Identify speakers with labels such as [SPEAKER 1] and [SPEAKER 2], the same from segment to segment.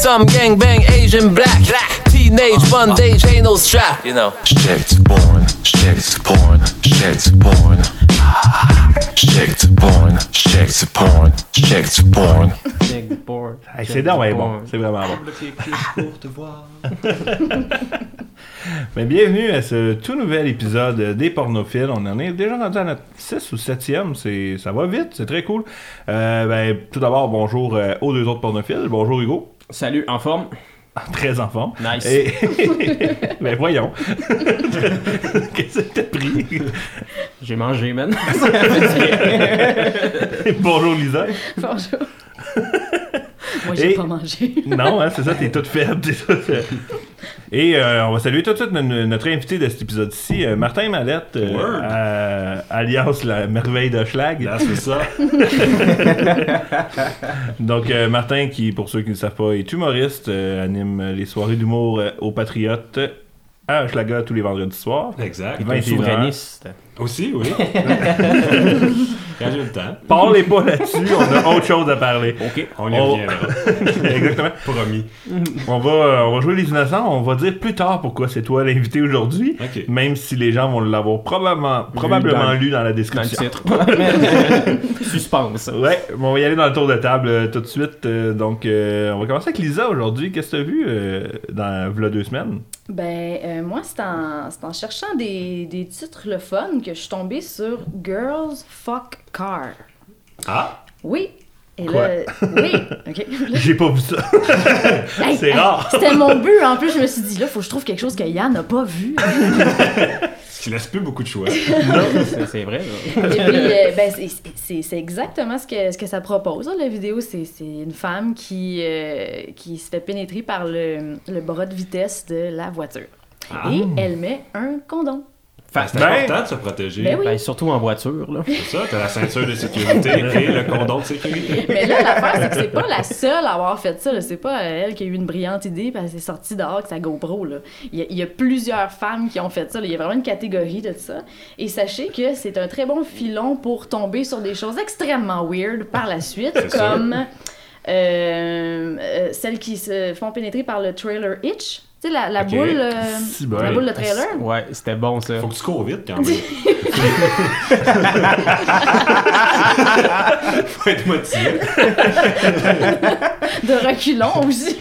[SPEAKER 1] Some gang bang Asian black. Teenage bondage ain't no strap. You know.
[SPEAKER 2] Shit porn, shit porn, shit porn. Shit porn, shit porn, shit porn.
[SPEAKER 3] Hey, c'est donc ouais, bon, c'est vraiment bon. Mais bienvenue à ce tout nouvel épisode des pornophiles. On en est déjà rendu à notre 6 ou 7e. C'est, ça va vite, c'est très cool. Euh, ben, tout d'abord, bonjour euh, aux deux autres pornophiles. Bonjour Hugo.
[SPEAKER 4] Salut, en forme?
[SPEAKER 3] Très en forme.
[SPEAKER 4] Nice.
[SPEAKER 3] Et... ben voyons. Qu'est-ce que t'as pris?
[SPEAKER 4] J'ai mangé, man.
[SPEAKER 3] bonjour Lisa.
[SPEAKER 5] Bonjour. Moi, j'ai
[SPEAKER 3] Et-
[SPEAKER 5] pas mangé.
[SPEAKER 3] Non, hein, c'est ça, t'es toute faible. t'es toute. Et euh, on va saluer tout de suite notre, notre invité de cet épisode-ci, euh, Martin Mallette, euh, euh, alias la merveille de Schlag.
[SPEAKER 6] C'est ça.
[SPEAKER 3] Donc, euh, Martin, qui, pour ceux qui ne le savent pas, est humoriste, euh, anime les soirées d'humour aux Patriotes à Hochelaga tous les vendredis soirs.
[SPEAKER 6] Exact.
[SPEAKER 3] Il va être
[SPEAKER 4] Souverainiste.
[SPEAKER 6] Aussi, oui. Quand j'ai le temps.
[SPEAKER 3] Parlez pas là-dessus, on a autre chose à parler.
[SPEAKER 4] Ok.
[SPEAKER 6] On y
[SPEAKER 3] On-
[SPEAKER 6] reviendra.
[SPEAKER 3] Exactement.
[SPEAKER 6] Promis.
[SPEAKER 3] On va, euh, on va jouer les innocents, on va dire plus tard pourquoi c'est toi l'invité aujourd'hui,
[SPEAKER 6] Ok.
[SPEAKER 3] même si les gens vont l'avoir probablement, probablement
[SPEAKER 4] dans-
[SPEAKER 3] lu dans la
[SPEAKER 4] Dans le
[SPEAKER 3] description.
[SPEAKER 4] titre. Suspense.
[SPEAKER 3] Ouais, bon, on va y aller dans le tour de table euh, tout de suite. euh, donc, euh, on va commencer avec Lisa aujourd'hui. Qu'est-ce que tu as vu euh, dans v'là deux semaines?
[SPEAKER 5] Ben, euh, moi, c'est en, c'est en cherchant des, des titres le fun que je suis tombée sur Girls Fuck Car.
[SPEAKER 6] Ah!
[SPEAKER 5] Oui. Et
[SPEAKER 3] Quoi?
[SPEAKER 5] là, oui, ok.
[SPEAKER 3] J'ai pas vu ça.
[SPEAKER 5] Hey,
[SPEAKER 3] C'est
[SPEAKER 5] hey,
[SPEAKER 3] rare.
[SPEAKER 5] C'était mon but. En plus, je me suis dit, là, faut que je trouve quelque chose que Yann n'a pas vu.
[SPEAKER 6] Ce qui laisse plus beaucoup de choix.
[SPEAKER 4] C'est c'est vrai. là.
[SPEAKER 5] Et puis, euh, ben, c'est- c'est c'est exactement ce que, ce que ça propose. hein, la vidéo, c'est c'est une femme qui, euh, qui se fait pénétrer par le, le bras de vitesse de la voiture.
[SPEAKER 6] Ah.
[SPEAKER 5] Et elle met un condom.
[SPEAKER 6] C'est
[SPEAKER 3] Ben-
[SPEAKER 6] important de se protéger.
[SPEAKER 5] Ben oui.
[SPEAKER 4] Ben, surtout en voiture, là.
[SPEAKER 6] C'est ça, t'as la ceinture de sécurité et le condom de sécurité.
[SPEAKER 5] Mais là, l'affaire, c'est que c'est pas la seule à avoir fait ça. là. C'est pas euh, elle qui a eu une brillante idée parce qu'elle s'est sortie dehors avec sa GoPro. Là. Il, y a, il y a plusieurs femmes qui ont fait ça. là. Il y a vraiment une catégorie de ça. Et sachez que c'est un très bon filon pour tomber sur des choses extrêmement weird par la suite,
[SPEAKER 6] C'est
[SPEAKER 5] comme euh, euh, celles qui se font pénétrer par le trailer Hitch. Tu sais, la, la boule, euh,
[SPEAKER 3] ben,
[SPEAKER 5] la boule de trailer.
[SPEAKER 4] Ouais, c'était bon, ça.
[SPEAKER 6] Faut que tu cours vite quand même. Faut être motivé.
[SPEAKER 5] De reculons aussi.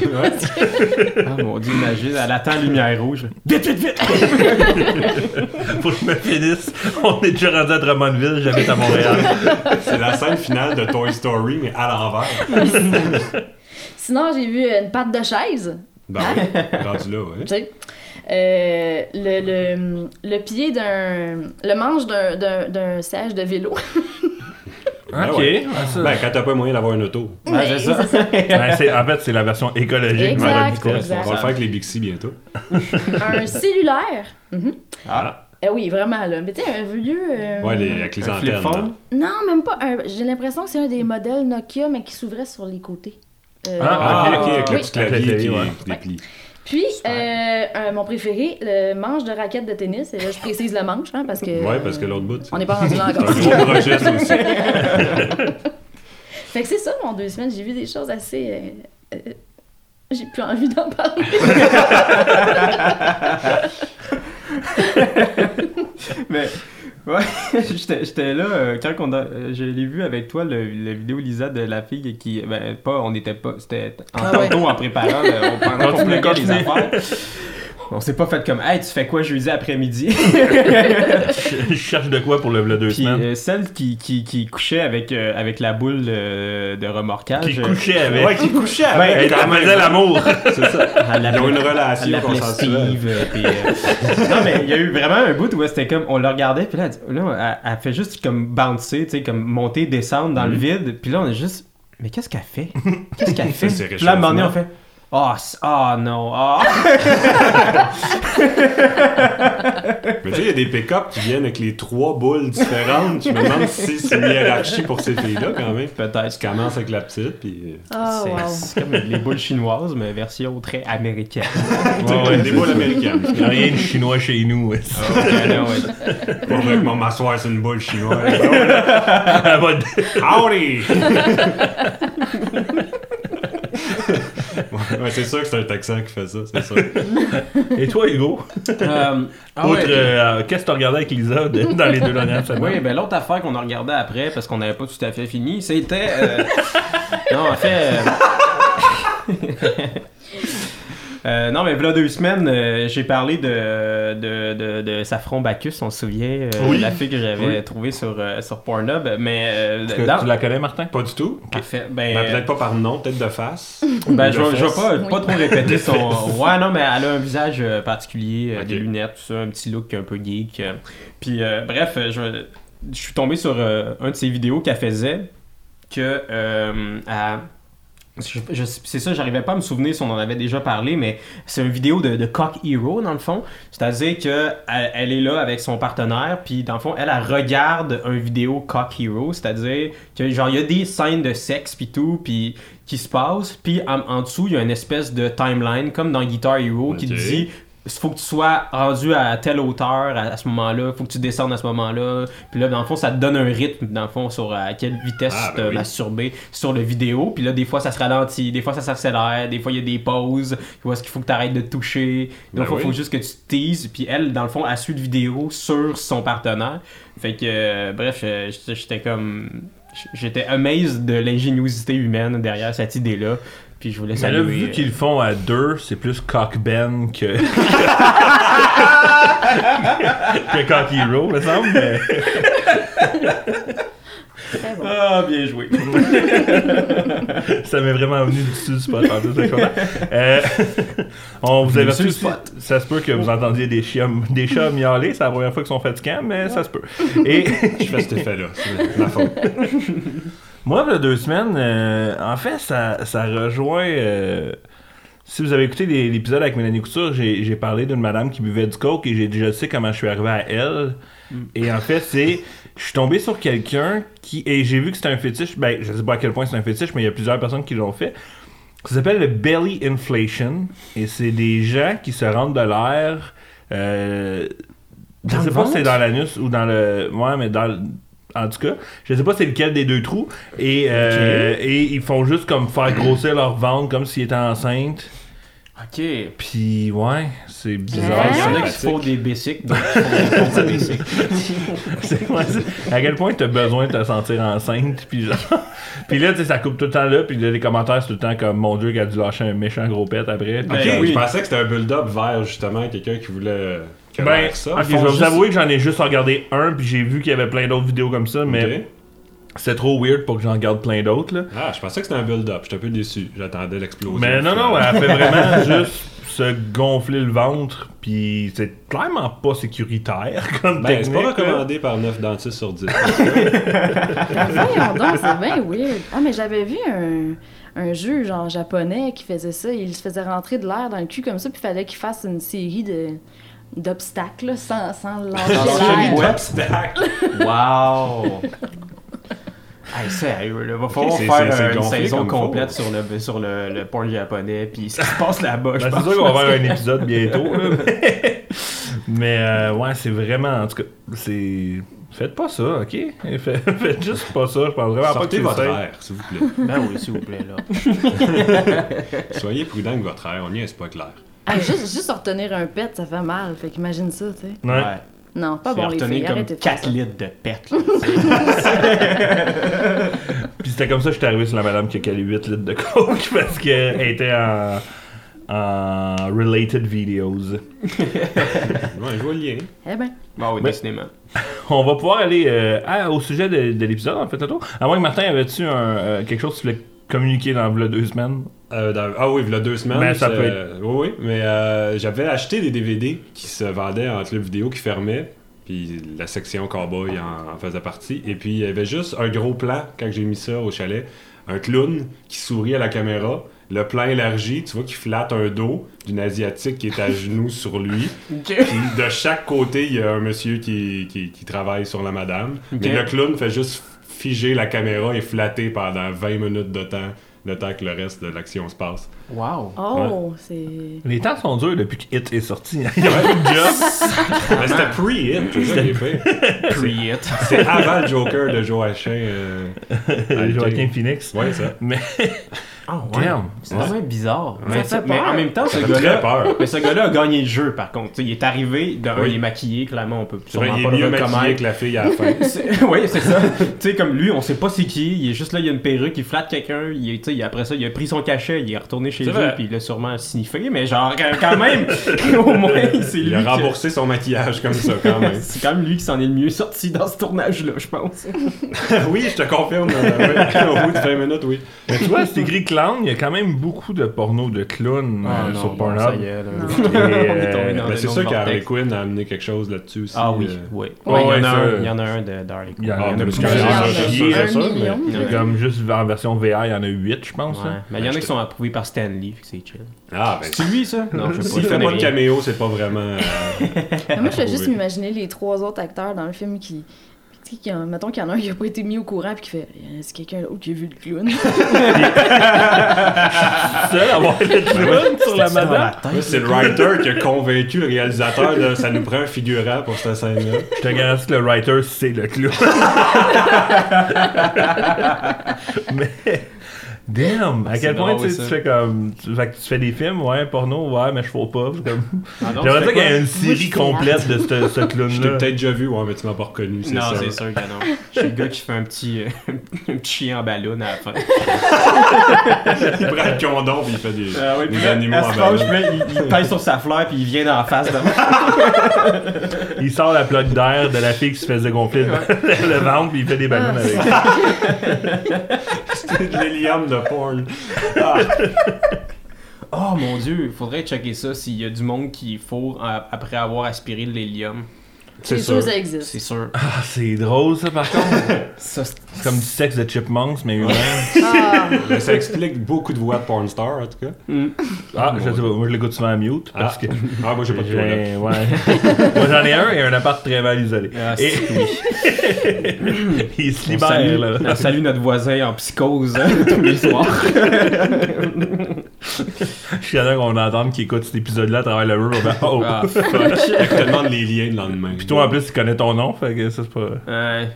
[SPEAKER 4] Ah, mon dieu, imagine, elle attend la lumière rouge. Vite, vite, vite!
[SPEAKER 3] Faut que je me finisse. On est déjà rendu à Drummondville, j'habite à Montréal.
[SPEAKER 6] C'est la scène finale de Toy Story, mais à l'envers.
[SPEAKER 5] Sinon, j'ai vu une patte de chaise.
[SPEAKER 6] Ben, rendu là, ouais.
[SPEAKER 5] Tu sais, euh, le, le, le pied d'un. le manche d'un- d'un d'un siège de vélo.
[SPEAKER 6] Ben
[SPEAKER 3] ok.
[SPEAKER 6] ouais.
[SPEAKER 3] ça.
[SPEAKER 6] Ben, quand t'as pas moyen d'avoir une auto.
[SPEAKER 5] Mais
[SPEAKER 4] c'est ça.
[SPEAKER 3] Ben, en fait, c'est la version écologique de la vitesse.
[SPEAKER 6] On va le faire avec les Bixi bientôt.
[SPEAKER 5] un cellulaire. Mhm.
[SPEAKER 6] Ah.
[SPEAKER 5] Eh oui, vraiment, là. Mais tu sais, un vieux. euh,
[SPEAKER 6] Ouais, les, avec les
[SPEAKER 4] Un
[SPEAKER 6] antennes.
[SPEAKER 5] Non, même pas. un- J'ai l'impression que c'est un des modèles Nokia, mais qui s'ouvrait sur les côtés. Euh,
[SPEAKER 3] Ah,
[SPEAKER 6] Ah, ok, avec le
[SPEAKER 5] Oui.
[SPEAKER 6] petit clavier
[SPEAKER 3] le
[SPEAKER 6] qui,
[SPEAKER 3] ouais.
[SPEAKER 6] déplie.
[SPEAKER 5] Puis, euh, un- mon préféré, le manche de raquette de tennis. Et là, je précise le manche, hein, parce que.
[SPEAKER 6] Ouais, parce que l'autre bout, c'est
[SPEAKER 5] On n'est pas rendu là
[SPEAKER 6] c'est
[SPEAKER 5] encore.
[SPEAKER 6] un gros projet, aussi.
[SPEAKER 5] Fait que c'est ça, mon deux semaines. J'ai vu des choses assez. euh, euh, j'ai plus envie d'en parler.
[SPEAKER 4] Mais, ouais, j'étais j'étais là euh, quand on a, euh, je l'ai vu avec toi, le, la vidéo Lisa de la fille qui. Ben, pas, on n'était pas. C'était en
[SPEAKER 5] Ah ouais.
[SPEAKER 4] tantôt en préparant, euh, on pendant qu'on les affaires. On s'est pas fait comme, hey, tu fais quoi jeudi après-midi?
[SPEAKER 3] Je cherche de quoi pour le v'là deux
[SPEAKER 4] Puis
[SPEAKER 3] semaines.
[SPEAKER 4] euh, celle qui, qui, qui couchait avec, euh, avec la boule euh, de remorquage.
[SPEAKER 3] Qui
[SPEAKER 4] euh,
[SPEAKER 3] couchait avec.
[SPEAKER 6] Ouais, qui couchait
[SPEAKER 4] Ben,
[SPEAKER 6] avec.
[SPEAKER 3] Elle faisait l'amour.
[SPEAKER 4] C'est ça. Elle
[SPEAKER 6] Ils ont une
[SPEAKER 4] l'appelait-
[SPEAKER 6] relation
[SPEAKER 4] Elle l'appelait
[SPEAKER 6] consensuelle.
[SPEAKER 4] Steve. euh, puis, euh, non, mais il y a eu vraiment un bout où c'était comme, on le regardait, puis là, elle, dit- là, elle, elle fait juste comme bouncer, tu sais, comme monter, descendre dans le vide. Puis là, on est juste, mais qu'est-ce qu'elle fait? Qu'est-ce qu'elle fait?
[SPEAKER 6] C'est
[SPEAKER 4] Puis là, à un moment donné, on fait, ah c- ah non, ah.
[SPEAKER 6] Mais tu sais, il y a des pick-up qui viennent avec les trois boules différentes. Je me demande si c'est une hiérarchie pour ces filles-là, quand même.
[SPEAKER 4] Peut-être.
[SPEAKER 6] Tu commences avec la petite, puis...
[SPEAKER 5] Ah,
[SPEAKER 4] C'est-
[SPEAKER 5] wow.
[SPEAKER 4] Comme les boules chinoises, mais version très américaine.
[SPEAKER 6] Ouais, ouais, des boules américaines.
[SPEAKER 3] Il n'y a rien de chinois chez nous. ouais.
[SPEAKER 4] Ah, non, ouais.
[SPEAKER 6] Que mon m'asseoir sur une boule chinoise.
[SPEAKER 3] Elle va-
[SPEAKER 6] Howdy! Ouais, c'est sûr que c'est un Texan qui fait ça, c'est sûr.
[SPEAKER 3] Et toi, Hugo?
[SPEAKER 4] Euh, ah ouais.
[SPEAKER 3] euh, qu'est-ce que tu regardé avec Lisa de- dans les deux dernières semaines?
[SPEAKER 4] Oui, ben l'autre affaire qu'on a regardé après, parce qu'on n'avait pas tout à fait fini, c'était. euh, non, en fait. Euh, non, mais voilà deux semaines, euh, j'ai parlé de, de, de, de Saffron Bacchus, on se souvient, euh,
[SPEAKER 3] Oui.
[SPEAKER 4] la fille que j'avais
[SPEAKER 3] Oui.
[SPEAKER 4] trouvée sur, euh, sur Pornhub, mais. euh,
[SPEAKER 3] Est-ce que
[SPEAKER 4] dans-
[SPEAKER 3] tu la connais, Martin?
[SPEAKER 6] Pas du tout.
[SPEAKER 4] Parfait. Ben,
[SPEAKER 6] Ben, peut-être pas par nom, peut-être de face.
[SPEAKER 4] Ben, je vais pas, pas trop répéter son. Ouais, non, mais elle a un visage particulier, euh, des lunettes, tout ça, un petit look un peu geek. Puis, euh, bref, je, je suis tombé sur euh, un de ses vidéos qu'elle faisait que. euh, je- c'est ça, j'arrivais pas à me souvenir si on en avait déjà parlé, mais c'est une vidéo de, de Cock Hero, dans le fond. C'est-à-dire que elle, elle est là avec son partenaire, puis dans le fond, elle, elle regarde un vidéo Cock Hero, c'est-à-dire que genre, il y a des scènes de sexe, puis tout, puis qui se passent, puis en, en dessous, il y a une espèce de timeline, comme dans Guitar Hero, qui te dit faut que tu sois rendu à telle hauteur à, à ce moment-là, faut que tu descendes à ce moment-là. Puis là, dans le fond, ça te donne un rythme, dans le fond, sur à quelle vitesse
[SPEAKER 6] Ah,
[SPEAKER 4] te
[SPEAKER 6] ben oui.
[SPEAKER 4] masturber sur le vidéo. Puis là, des fois, ça se ralentit, des fois, ça s'accélère, des fois, il y a des pauses. Tu vois, ce qu'il faut que tu arrêtes de te toucher?
[SPEAKER 6] Ben
[SPEAKER 4] Donc, il faut
[SPEAKER 6] oui.
[SPEAKER 4] juste que tu te teases. Puis elle, dans le fond, elle suit le vidéo sur son partenaire. Fait que, euh, bref, euh, j'étais- j'étais comme. J'étais amazed de l'ingéniosité humaine derrière cette idée-là. Puis je voulais
[SPEAKER 3] Mais là, vu
[SPEAKER 4] euh,
[SPEAKER 3] qu'ils le font à deux, c'est plus Cock Ben que. que Cock Hero, me semble. mais-
[SPEAKER 5] bon.
[SPEAKER 4] Ah, bien joué.
[SPEAKER 3] ça m'est vraiment venu du dessus du spot. en plus. Euh, on vous avertit aussi,
[SPEAKER 4] spot.
[SPEAKER 3] ça se peut que vous entendiez des chats, des chats miauler. C'est la première fois qu'ils sont fatigants, mais ça se peut. Et
[SPEAKER 6] Je fais cet effet-là, c'est ma faute.
[SPEAKER 3] Moi, il y a deux semaines, euh, en fait, ça, ça rejoint. euh, si vous avez écouté l'épisode avec Mélanie Couture, j'ai parlé d'une madame qui buvait du coke et j'ai déjà sais comment je suis arrivé à elle. Et en fait, c'est. Je suis tombé sur quelqu'un qui. Et j'ai vu que c'était un fétiche. Ben, je sais pas à quel point c'est un fétiche, mais il y a plusieurs personnes qui l'ont fait. Ça s'appelle le belly inflation. Et c'est des gens qui se rendent de l'air. Euh, je sais pas si c'est dans l'anus ou dans le. Ouais, mais dans le- En tout cas, je sais pas c'est lequel des deux trous. Et, euh, et ils font juste comme faire grossir leur ventre comme s'ils étaient enceintes.
[SPEAKER 4] Ok.
[SPEAKER 3] Puis ouais, c'est bizarre.
[SPEAKER 4] Il y en a qui font des basics, font des basics.
[SPEAKER 3] C'est- à quel point t'as besoin de te sentir enceinte puis genre puis là tu sais ça coupe tout le temps là puis là, les commentaires c'est tout le temps comme mon dieu qui a dû lâcher un méchant gros pet après
[SPEAKER 6] Ok,
[SPEAKER 4] oui.
[SPEAKER 6] je pensais que c'était un build-up vers justement quelqu'un qui voulait que
[SPEAKER 3] ben
[SPEAKER 6] ça.
[SPEAKER 3] ok, je vais vous
[SPEAKER 6] juste-
[SPEAKER 3] avouer que j'en ai juste regardé un puis j'ai vu qu'il y avait plein d'autres vidéos comme ça mais c'est trop weird pour que j'en regarde plein d'autres là
[SPEAKER 6] Ah, je pensais que c'était un build-up. J'étais un peu déçu. J'attendais l'explosion.
[SPEAKER 3] mais non non elle fait vraiment juste se gonfler le ventre puis c'est clairement pas sécuritaire comme
[SPEAKER 6] Ben, c'est pas
[SPEAKER 3] là.
[SPEAKER 6] recommandé par 9 dentistes sur 10.
[SPEAKER 5] Ben, voyons donc, c'est bien weird. Ah, mais j'avais vu un, un jeu genre japonais qui faisait ça. Il se faisait rentrer de l'air dans le cul comme ça, puis il fallait qu'il fasse une série de d'obstacles là, sans, sans lâcher l'air.
[SPEAKER 4] Wow! Hey, sérieux, là, va falloir
[SPEAKER 6] c'est-
[SPEAKER 4] faire euh, une saison complète
[SPEAKER 6] faut.
[SPEAKER 4] sur le, sur le, le porn japonais, puis ce qui se passe là-bas, je
[SPEAKER 3] Ben,
[SPEAKER 4] pense.
[SPEAKER 3] c'est sûr qu'on va faire un épisode bientôt. là, mais mais, euh, ouais, c'est vraiment. En tout cas, c'est. Faites pas ça, ok? Faites, juste pas ça. Je pense vraiment
[SPEAKER 6] Sortez
[SPEAKER 3] pas que
[SPEAKER 6] votre air, s'il vous plaît.
[SPEAKER 4] Ben oui, s'il vous plaît, là.
[SPEAKER 6] Soyez prudent avec votre air. On n'y est pas clair.
[SPEAKER 5] Ah, juste, juste retenir un pet, ça fait mal. Fait qu'imagine ça, tu sais.
[SPEAKER 3] Ouais.
[SPEAKER 5] Non, pas bon, les filles,
[SPEAKER 4] comme
[SPEAKER 5] arrêtez de faire
[SPEAKER 4] 4
[SPEAKER 5] ça.
[SPEAKER 4] litres de pète, là.
[SPEAKER 3] Puis c'était comme ça que j'étais arrivé sur la madame qui a calé 8 litres de coke parce qu'elle était en. en related videos.
[SPEAKER 6] Ouais, je vois le lien.
[SPEAKER 5] Eh ben,
[SPEAKER 4] Bon, oui, décidément.
[SPEAKER 3] On va pouvoir aller euh, à- au sujet de, de l'épisode, en fait, tantôt. À moins que Martin, avait-tu un, euh, quelque chose que tu voulais communiquer dans le deux semaines?
[SPEAKER 6] Euh, dans- ah oui, il y a deux semaines.
[SPEAKER 3] Ben, ça peut
[SPEAKER 6] euh, oui, oui. Mais euh, j'avais acheté des DVD qui se vendaient en club vidéo qui fermaient. Puis la section cowboy en, en faisait partie. Et puis il y avait juste un gros plan quand j'ai mis ça au chalet. Un clown qui sourit à la caméra. Le plan élargi, tu vois, qui flatte un dos d'une asiatique qui est à genoux sur lui. Puis de chaque côté, il y a un monsieur qui, qui, qui travaille sur la madame.
[SPEAKER 4] Ok.
[SPEAKER 6] Mais le clown fait juste figer la caméra et flatter pendant 20 minutes de temps, le temps que le reste de l'action se passe.
[SPEAKER 4] Wow!
[SPEAKER 5] oh, c'est.
[SPEAKER 3] Les temps sont durs depuis que Hit est sorti. Il y a plus de job.
[SPEAKER 6] Mais c'était pre-hit, fait.
[SPEAKER 4] Create.
[SPEAKER 6] C'est avant le Joker de Joachim. Euh...
[SPEAKER 3] Joaquin Phoenix.
[SPEAKER 6] Ouais, ça.
[SPEAKER 3] Mais,
[SPEAKER 4] Ah ouais.
[SPEAKER 3] Damn.
[SPEAKER 4] C'est vraiment bizarre.
[SPEAKER 5] Ça
[SPEAKER 4] Mais, en même temps, ce gars-là.
[SPEAKER 6] peur.
[SPEAKER 4] Mais ce gars-là a gagné le jeu, par contre. Il est arrivé, d'un,
[SPEAKER 6] Oui.
[SPEAKER 4] il est maquillé, clairement, on peut
[SPEAKER 6] C'est vrai,
[SPEAKER 4] sûrement
[SPEAKER 6] il
[SPEAKER 4] pas
[SPEAKER 6] est
[SPEAKER 4] le
[SPEAKER 6] mieux maquillé
[SPEAKER 4] reconnaître.
[SPEAKER 6] que la fille à la fin.
[SPEAKER 4] C'est- oui, c'est ça. tu sais, comme lui, on sait pas c'est qui. Il est juste là, il a une perruque, il flatte quelqu'un. Il est- tu sais, après ça, il a pris son cachet, il est retourné chez
[SPEAKER 6] vrai.
[SPEAKER 4] puis il l'a sûrement sniffé. Mais genre, quand même, au moins, c'est lui.
[SPEAKER 6] Il a
[SPEAKER 4] qui-
[SPEAKER 6] remboursé son maquillage comme ça, quand même.
[SPEAKER 4] C'est quand même lui qui s'en est le mieux sorti dans ce tournage-là, je pense.
[SPEAKER 6] oui, je te confirme. euh, ouais, au bout de 20 minutes, oui.
[SPEAKER 3] Mais tu vois, c'est écrit il y a quand même beaucoup de porno de clown euh, sur
[SPEAKER 4] bon, ça
[SPEAKER 3] Pornhub. euh,
[SPEAKER 4] le
[SPEAKER 6] c'est sûr qu'Harley. Quinn a amené quelque chose là-dessus aussi.
[SPEAKER 4] Ah oui,
[SPEAKER 6] euh.
[SPEAKER 4] oui.
[SPEAKER 3] Ouais,
[SPEAKER 4] Ouais, il, y en a un, il y en a un de d'Harley Quinn. Il y en a
[SPEAKER 3] Ah,
[SPEAKER 5] là.
[SPEAKER 3] Comme juste en version VR, il y en a 8, je pense.
[SPEAKER 4] Ouais.
[SPEAKER 3] hein.
[SPEAKER 4] Mais il y en a qui sont approuvés par Stanley, fait que c'est chill.
[SPEAKER 6] Ah, ben,
[SPEAKER 4] C'est lui, ça? Non, je sais
[SPEAKER 6] s'il
[SPEAKER 4] pas.
[SPEAKER 6] pas de caméo, c'est pas vraiment. euh,
[SPEAKER 5] moi, je fais juste m'imaginer les trois autres acteurs dans le film qui. Tu sais, qu'il y en- Mettons qu'il y en a un qui a pas été mis au courant puis qui fait C'est quelqu'un d'autre qui a vu le clown.
[SPEAKER 3] Seul à avoir le clown sur la madame?
[SPEAKER 6] C'est le writer qui a convaincu le réalisateur de ça nous prend un figurant pour cette scène-là.
[SPEAKER 3] Je te garantis que le writer, c'est le clown. Mais. Damn! À
[SPEAKER 4] C'est
[SPEAKER 3] quel point
[SPEAKER 4] drôle,
[SPEAKER 3] tu fais comme. Tu, fait que tu fais des films, ouais, porno, ouais, mais je fais pas.
[SPEAKER 4] Ah
[SPEAKER 3] J'aimerais dire qu'il y a une série complète de ce, ce
[SPEAKER 6] Je t'ai
[SPEAKER 3] clown-là.
[SPEAKER 6] peut-être déjà vu, ouais, mais tu m'as pas reconnu, c'est
[SPEAKER 4] Non,
[SPEAKER 6] ça.
[SPEAKER 4] c'est sûr que non. Je suis le gars qui fait un petit, euh, un petit chien en ballon à la fin.
[SPEAKER 6] Il prend le condom puis il fait des,
[SPEAKER 4] Ah oui,
[SPEAKER 6] des
[SPEAKER 4] puis là,
[SPEAKER 6] animaux en ballon.
[SPEAKER 4] il, il pèse sur sa fleur, puis il vient dans la face de moi.
[SPEAKER 3] Il sort la plaque d'air de la fille qui se faisait gonfler le, le ventre, puis il fait des ballons avec.
[SPEAKER 6] C'est de l'hélium de porn. Ah,
[SPEAKER 4] Oh mon dieu, il faudrait checker ça s'il y a du monde qui fourre euh, après avoir aspiré de l'hélium.
[SPEAKER 5] C'est sûr, ça existe.
[SPEAKER 4] C'est sûr.
[SPEAKER 3] Ah, c'est drôle ça par contre.
[SPEAKER 4] Ça,
[SPEAKER 3] comme du sexe de chipmunks, mais humain.
[SPEAKER 5] Ah,
[SPEAKER 6] mais ça explique beaucoup de voix de porn star, en tout cas.
[SPEAKER 3] Ah, je sais pas, moi je l'écoute souvent à mute parce
[SPEAKER 6] Ah.
[SPEAKER 3] que.
[SPEAKER 6] Ah, moi, j'ai pas de toilette.
[SPEAKER 3] J'ai- ouais. moi j'en ai un et un appart très mal isolé.
[SPEAKER 4] Ah,
[SPEAKER 3] et il se
[SPEAKER 4] on,
[SPEAKER 3] libère
[SPEAKER 4] salue,
[SPEAKER 3] là.
[SPEAKER 4] on salue notre voisin en psychose hein, tous les soirs.
[SPEAKER 3] Je suis sûr qu'on entend qui écoute cet épisode-là à travers le mur. fait, Oh!
[SPEAKER 4] Ah,
[SPEAKER 6] je te demande les liens le lendemain.
[SPEAKER 3] Puis toi en plus tu connais ton nom, fait que ça c'est pas.
[SPEAKER 4] Ouais,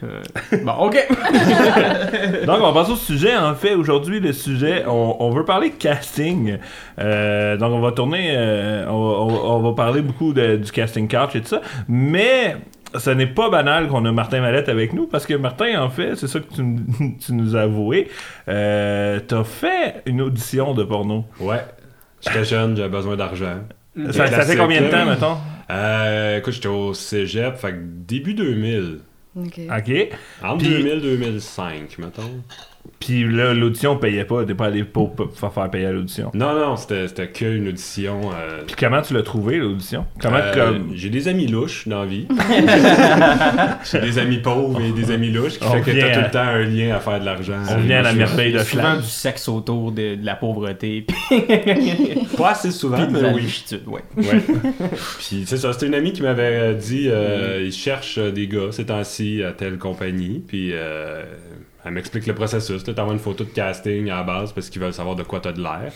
[SPEAKER 4] ouais. Bon, ok.
[SPEAKER 3] Donc, on va passer au sujet. En fait, aujourd'hui, le sujet, on, on veut parler casting. Euh, donc, on va tourner, euh, on, va- on va- on va parler beaucoup de- du casting couch et tout ça. Mais ce n'est pas banal qu'on a Martin Mallette avec nous parce que Martin, en fait, c'est ça que tu, nous- tu nous as avoué. Euh, T'as fait une audition de porno.
[SPEAKER 6] Ouais. J'étais jeune, j'avais besoin d'argent.
[SPEAKER 3] Ça, ça fait combien de temps, mettons?
[SPEAKER 6] Euh, écoute, j'étais au cégep, fait que début 2000.
[SPEAKER 5] Ok.
[SPEAKER 3] OK.
[SPEAKER 6] Entre
[SPEAKER 3] Puis-
[SPEAKER 6] 2000 et 2005, mettons.
[SPEAKER 3] Puis là, l'audition payait pas. T'es pas allé pour pour faire payer à l'audition.
[SPEAKER 6] Non, non, c'était c'était qu'une audition. euh,
[SPEAKER 3] Puis comment tu l'as trouvé, l'audition? Comment,
[SPEAKER 6] euh,
[SPEAKER 3] comme...
[SPEAKER 6] J'ai des amis louches dans la vie. J'ai des amis pauvres et des amis louches qui
[SPEAKER 3] On
[SPEAKER 6] fait que t'as tout le temps un lien à faire de l'argent.
[SPEAKER 3] On vient à la merveille
[SPEAKER 4] Il y
[SPEAKER 3] de
[SPEAKER 4] a souvent
[SPEAKER 3] Flamme.
[SPEAKER 4] du sexe autour de, de la pauvreté,
[SPEAKER 6] Pas assez souvent,
[SPEAKER 4] puis de
[SPEAKER 6] mais oui.
[SPEAKER 4] ouais.
[SPEAKER 6] Ouais. Puis c'est ça, c'était une amie qui m'avait euh, dit euh, il cherche des gars ces temps-ci à telle compagnie. Puis euh, elle m'explique le processus. Tu t'envoies une photo de casting à la base parce qu'ils veulent savoir de quoi t'as de l'air.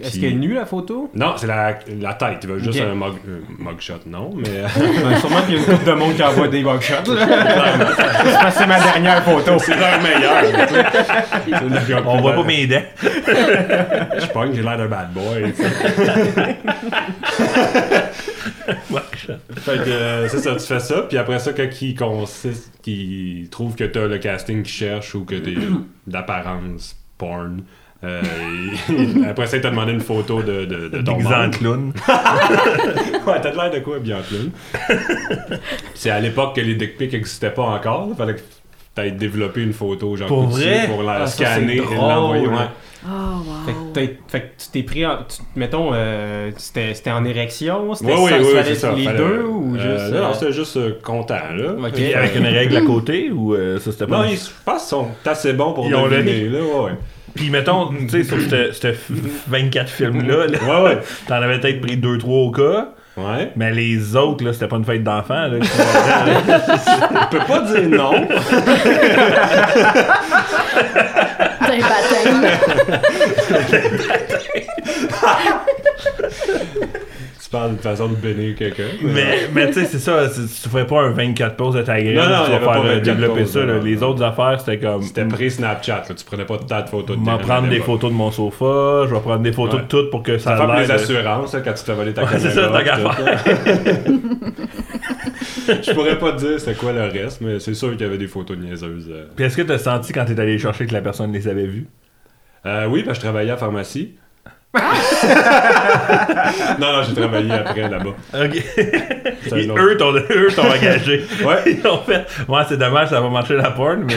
[SPEAKER 4] Est-ce
[SPEAKER 6] Puis-
[SPEAKER 4] qu'elle est nue, la photo?
[SPEAKER 6] Non, c'est la, la tête. Ils veulent juste un mug, euh, mugshot, non, mais. euh,
[SPEAKER 4] Ben, sûrement qu'il y a une couple de monde qui envoie des mugshots. C'est que ma dernière photo.
[SPEAKER 6] c'est leur meilleur.
[SPEAKER 3] On voit pas mes dents.
[SPEAKER 6] Je pogne, j'ai l'air d'un bad boy. Fait que euh, c'est ça, tu fais ça, puis après ça, quand ils consiste, qu'ils trouvent que t'as le casting qu'ils cherchent ou que t'es d'apparence porn, euh, après ça, ils t'ont demandé une photo de, de, de ton
[SPEAKER 3] en clown.
[SPEAKER 6] Ouais, t'as de l'air de quoi, bien clown? c'est à l'époque que les dick pics n'existaient pas encore, il fallait que t'aies développé une photo, genre
[SPEAKER 3] Pour vrai?
[SPEAKER 6] pour la
[SPEAKER 4] Ah, ça,
[SPEAKER 6] scanner et l'envoyer. Ouais.
[SPEAKER 5] Oh, wow.
[SPEAKER 4] Fait que, t'as- fait que tu t'es pris en. tu- mettons, euh, c'était c'était en érection? C'était
[SPEAKER 6] Ouais, oui, oui, c'est ça.
[SPEAKER 4] les
[SPEAKER 6] fallait-
[SPEAKER 4] deux ou
[SPEAKER 6] euh,
[SPEAKER 4] juste.
[SPEAKER 6] Non, non,
[SPEAKER 4] euh,
[SPEAKER 6] c'était juste euh, content, là.
[SPEAKER 4] Ok.
[SPEAKER 3] Puis avec une règle à côté ou euh, ça c'était pas.
[SPEAKER 6] Non, ils, je pense qu'ils sont assez bons pour
[SPEAKER 3] Ils ont
[SPEAKER 6] deviner, là, ouais.
[SPEAKER 3] Puis mettons, tu sais, sur ce ce 24 films-là, là,
[SPEAKER 6] Ouais, ouais.
[SPEAKER 3] t'en avais peut-être pris 2-3 au cas,
[SPEAKER 6] Ouais.
[SPEAKER 3] mais les autres, là, c'était pas une fête d'enfants. là,
[SPEAKER 6] Je peux pas dire non.
[SPEAKER 5] T'as baptême.
[SPEAKER 6] C'est parles d'une façon de bénir quelqu'un.
[SPEAKER 3] Mais, mais tu sais, c'est ça, tu ferais pas un 24 pouces de ta graine,
[SPEAKER 6] Non, non,
[SPEAKER 3] tu vas faire
[SPEAKER 6] pas
[SPEAKER 3] euh,
[SPEAKER 6] 24
[SPEAKER 3] développer ça. là. Les autres affaires, c'était comme.
[SPEAKER 6] C'était pré-Snapchat, là. Tu prenais pas tas de photos de
[SPEAKER 3] Je vais prendre des photos de mon sofa, je vais prendre des photos
[SPEAKER 6] Ouais.
[SPEAKER 3] de tout pour que ça
[SPEAKER 6] Ça fait les assurances, quand tu te fais voler ta
[SPEAKER 3] Ouais, c'est ça, tant qu'à.
[SPEAKER 6] Je pourrais pas te dire c'était quoi le reste, mais c'est sûr qu'il y avait des photos niaiseuses. euh.
[SPEAKER 3] Puis est-ce que t'as senti quand t'es allé les chercher que la personne les avait vues?
[SPEAKER 6] Euh, oui, parce que je travaillais à la pharmacie. non, non, j'ai travaillé après là-bas.
[SPEAKER 3] Ok.
[SPEAKER 6] C'est un
[SPEAKER 3] Et
[SPEAKER 6] autre-
[SPEAKER 3] eux t'ont eux t'ont engagé.
[SPEAKER 6] Ouais.
[SPEAKER 3] Ils ont fait. Ouais, c'est dommage, ça va marcher la porn, mais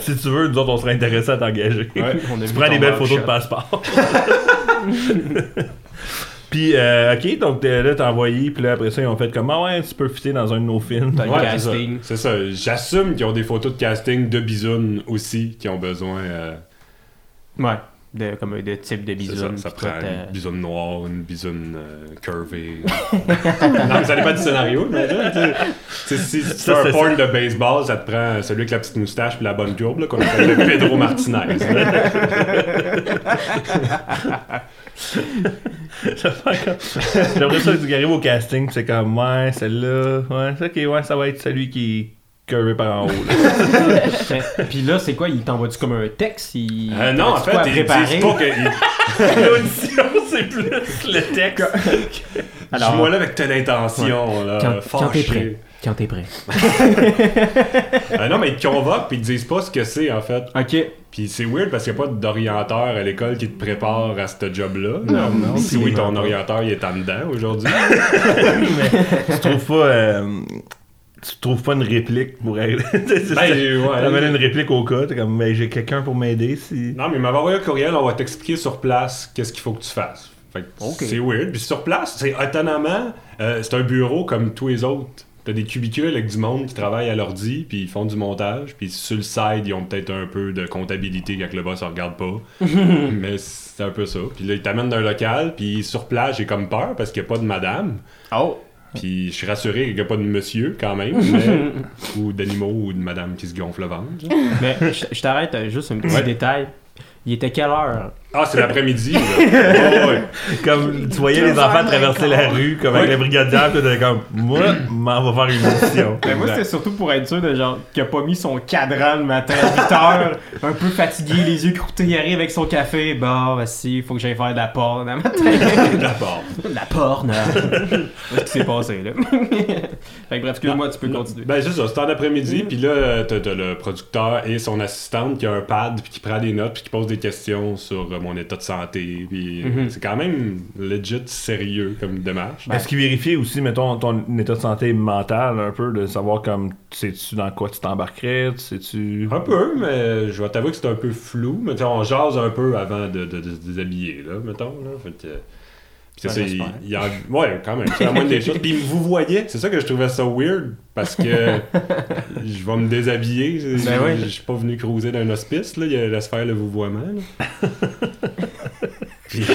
[SPEAKER 3] si tu veux, nous autres, on serait intéressés à t'engager.
[SPEAKER 6] Ouais,
[SPEAKER 4] on a
[SPEAKER 3] tu
[SPEAKER 4] vu
[SPEAKER 3] prends
[SPEAKER 4] ton
[SPEAKER 3] des belles photos de passeport. Puis, euh, ok, donc t'es- là, t'as envoyé, puis là, après ça, ils ont fait comme, ah ouais, tu peux fitter dans un de nos films.
[SPEAKER 4] T'as le
[SPEAKER 6] Ouais,
[SPEAKER 4] casting.
[SPEAKER 6] C'est ça. C'est ça. J'assume qu'ils ont des photos de casting de bisounes aussi qui ont besoin. euh,
[SPEAKER 4] Ouais. De, comme de type de
[SPEAKER 6] c'est ça, prend
[SPEAKER 4] tout, euh,
[SPEAKER 6] une bisoune noire, une bisoune euh, curvée. non, mais ça dépend du scénario. Mais là, si tu fais un porn de baseball, ça te prend celui avec la petite moustache puis la bonne courbe là, qu'on appelle le Pedro Martinez.
[SPEAKER 3] J'aimerais ça que tu arrives au casting, c'est comme, ouais, celle-là, ouais, c'est ok, ouais, ça va être celui qui curvé par en haut. là.
[SPEAKER 4] Puis là, c'est quoi? Il t'envoie-tu comme un texte? Il...
[SPEAKER 6] Euh, non, en fait,
[SPEAKER 4] quoi préparer?
[SPEAKER 6] disent pas que.
[SPEAKER 3] L'audition, c'est plus le texte.
[SPEAKER 4] Alors-
[SPEAKER 6] Dis-moi là avec telle intention, là,
[SPEAKER 4] Quand, quand t'es prêt. Quand t'es prêt.
[SPEAKER 6] Ah non, mais ils te convoquent puis ils te disent pas ce que c'est en fait.
[SPEAKER 4] Ok.
[SPEAKER 6] Puis c'est weird parce qu'il n'y a pas d'orienteur à l'école qui te prépare à ce job-là.
[SPEAKER 4] Non, non,
[SPEAKER 6] Si oui,
[SPEAKER 3] il
[SPEAKER 6] ton orienteur il est en dedans aujourd'hui.
[SPEAKER 3] mais tu trouves pas. euh, tu trouves pas une réplique pour c'est
[SPEAKER 6] Ben, ouais.
[SPEAKER 3] Une réplique au cas, t'es comme, ben, j'ai quelqu'un pour m'aider si.
[SPEAKER 6] Non, mais il m'avait envoyé un courriel, on va t'expliquer sur place qu'est-ce qu'il faut que tu fasses. Fait que
[SPEAKER 4] Ok.
[SPEAKER 6] c'est weird. Puis sur place, c'est étonnamment, euh, c'est un bureau comme tous les autres. T'as des cubicules avec du monde qui travaille à l'ordi, puis ils font du montage, puis sur le side, ils ont peut-être un peu de comptabilité quand le boss ne regarde pas. mais c'est un peu ça. Puis là, ils t'amènent d'un local, puis sur place, j'ai comme peur parce qu'il n'y a pas de madame.
[SPEAKER 4] Oh.
[SPEAKER 6] Puis je suis rassuré qu'il n'y a pas de monsieur quand même, mais- ou d'animaux ou de madame qui se gonfle le ventre. genre.
[SPEAKER 4] Mais je t'arrête euh, juste un petit
[SPEAKER 6] Ouais.
[SPEAKER 4] détail. Il était quelle heure?
[SPEAKER 6] Ah, c'est l'après-midi. Ouais.
[SPEAKER 3] Comme tu voyais les enfants traverser la rue, comme avec
[SPEAKER 6] Ouais.
[SPEAKER 3] le brigadier, puis t'es comme, moi, m'en va faire une mission.
[SPEAKER 4] Ben moi, c'était surtout pour être sûr de genre qu'il a pas mis son cadran le matin à 8 heures, un peu fatigué, les yeux croûtés, il arrive avec son café. Bah, voici, il faut que j'aille faire de la porn le matin.
[SPEAKER 6] D'abord.
[SPEAKER 4] de la porn. Qu'est-ce qui s'est passé là? Fait que bref, excuse-moi, tu peux continuer.
[SPEAKER 6] Ben c'est ça, c'est en après-midi, puis là, t'as t'as le producteur et son assistante qui a un pad, puis qui prend des notes, puis qui pose des questions sur euh, mon état de santé, puis
[SPEAKER 4] Mhm.
[SPEAKER 6] c'est quand même legit sérieux comme démarche.
[SPEAKER 3] Est-ce qu'il vérifie aussi, mettons, ton état de santé mental, un peu, de savoir comme, sais-tu dans quoi tu t'embarquerais, sais-tu...
[SPEAKER 6] Un peu, mais je vais t'avouer que c'est un peu flou, mais tu sais, on jase un peu avant de, de- de se déshabiller, là, mettons, là, fait que... Puis c'est ça, il, il Ouais, quand même, c'est la moindre des choses. Puis vous voyez, c'est ça que je trouvais ça weird, parce que je vais me déshabiller, je
[SPEAKER 4] Ben
[SPEAKER 6] je suis pas venu cruiser d'un hospice, là, il y a la sphère le vouvoiement. Puis-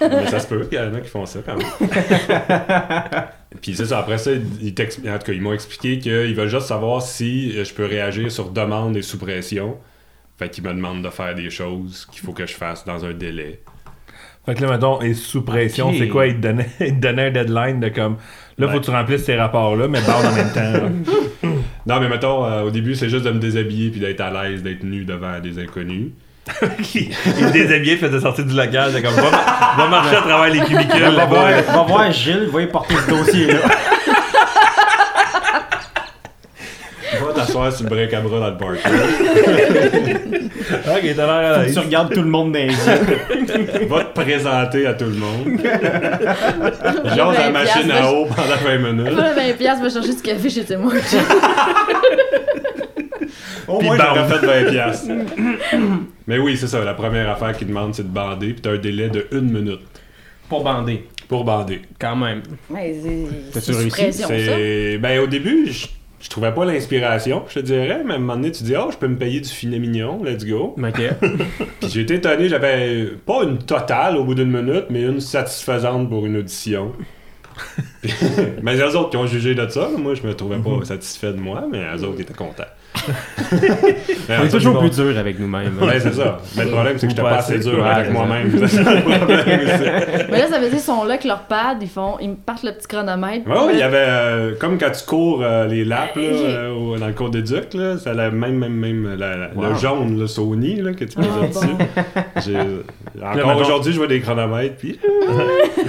[SPEAKER 6] Mais ça se peut qu'il y en a qui font ça quand même. Puis c'est ça, après ça, ils en tout cas, ils m'ont expliqué qu'ils veulent juste savoir si euh, je peux réagir sur demande et sous pression. Fait qu'ils me demandent de faire des choses qu'il faut que je fasse dans un délai.
[SPEAKER 3] Fait que là, mettons, et sous pression, c'est quoi? Il te, donnait, il te donnait un deadline de comme, là, faut que tu remplisses ces rapports-là, mais barre en même temps.
[SPEAKER 6] Non, mais mettons, euh, au début, c'est juste de me déshabiller puis d'être à l'aise, d'être nu devant des inconnus.
[SPEAKER 3] il se déshabillait, il faisait sortir du local, c'est comme, va, va marcher à travers les cubicules
[SPEAKER 4] va,
[SPEAKER 3] là-bas.
[SPEAKER 4] voir, va voir Gilles, va y porter ce dossier-là.
[SPEAKER 6] Va t'asseoir sur le bric-à-bras dans le parking.
[SPEAKER 3] Ok, t'as l'air à l'aise.
[SPEAKER 4] tu regardes tout le monde dans les yeux.
[SPEAKER 6] Va te présenter à tout le monde. Jase à la machine à eau pendant 20 minutes.
[SPEAKER 5] Pas 20 piastres, va chercher du café chez moi.
[SPEAKER 6] Au
[SPEAKER 3] Puis
[SPEAKER 6] moins, j'aurais fait 20 piastres. Mais oui, c'est ça. La première affaire qu'ils demandent, c'est de bander. Puis t'as un délai de une minute
[SPEAKER 4] Pour bander,
[SPEAKER 6] pour bander.
[SPEAKER 4] quand même.
[SPEAKER 5] Ouais, c'est-
[SPEAKER 4] T'as-tu réussi?
[SPEAKER 5] pression, ça.
[SPEAKER 6] C'est... Ben, au début, je, je trouvais pas l'inspiration, je te dirais. Mais à un moment donné, tu dis, oh, je peux me payer du filet mignon, let's go.
[SPEAKER 4] Ok.
[SPEAKER 6] Puis j'ai été étonné, j'avais pas une totale au bout d'une minute, mais une satisfaisante pour une audition. mais les autres qui ont jugé de ça, moi je me trouvais pas satisfait de moi, mais les autres étaient contents. Mais
[SPEAKER 4] On est toujours plus dur avec nous-mêmes.
[SPEAKER 6] Ouais, c'est ça. Mais le problème, c'est que j'étais pas
[SPEAKER 3] pas
[SPEAKER 6] assez dur avec moi-même.
[SPEAKER 5] Mais là, ça veut dire qu'ils sont là avec leur pad, ils font, ils partent le petit chronomètre.
[SPEAKER 6] Ouais, il y avait euh, comme quand tu cours euh, les laps euh, dans le cours d'éduc, là, c'est la même, même, même le jaune, le Sony là, que tu
[SPEAKER 5] Ah, bon.
[SPEAKER 6] dessus. Encore aujourd'hui, je vois des chronomètres, puis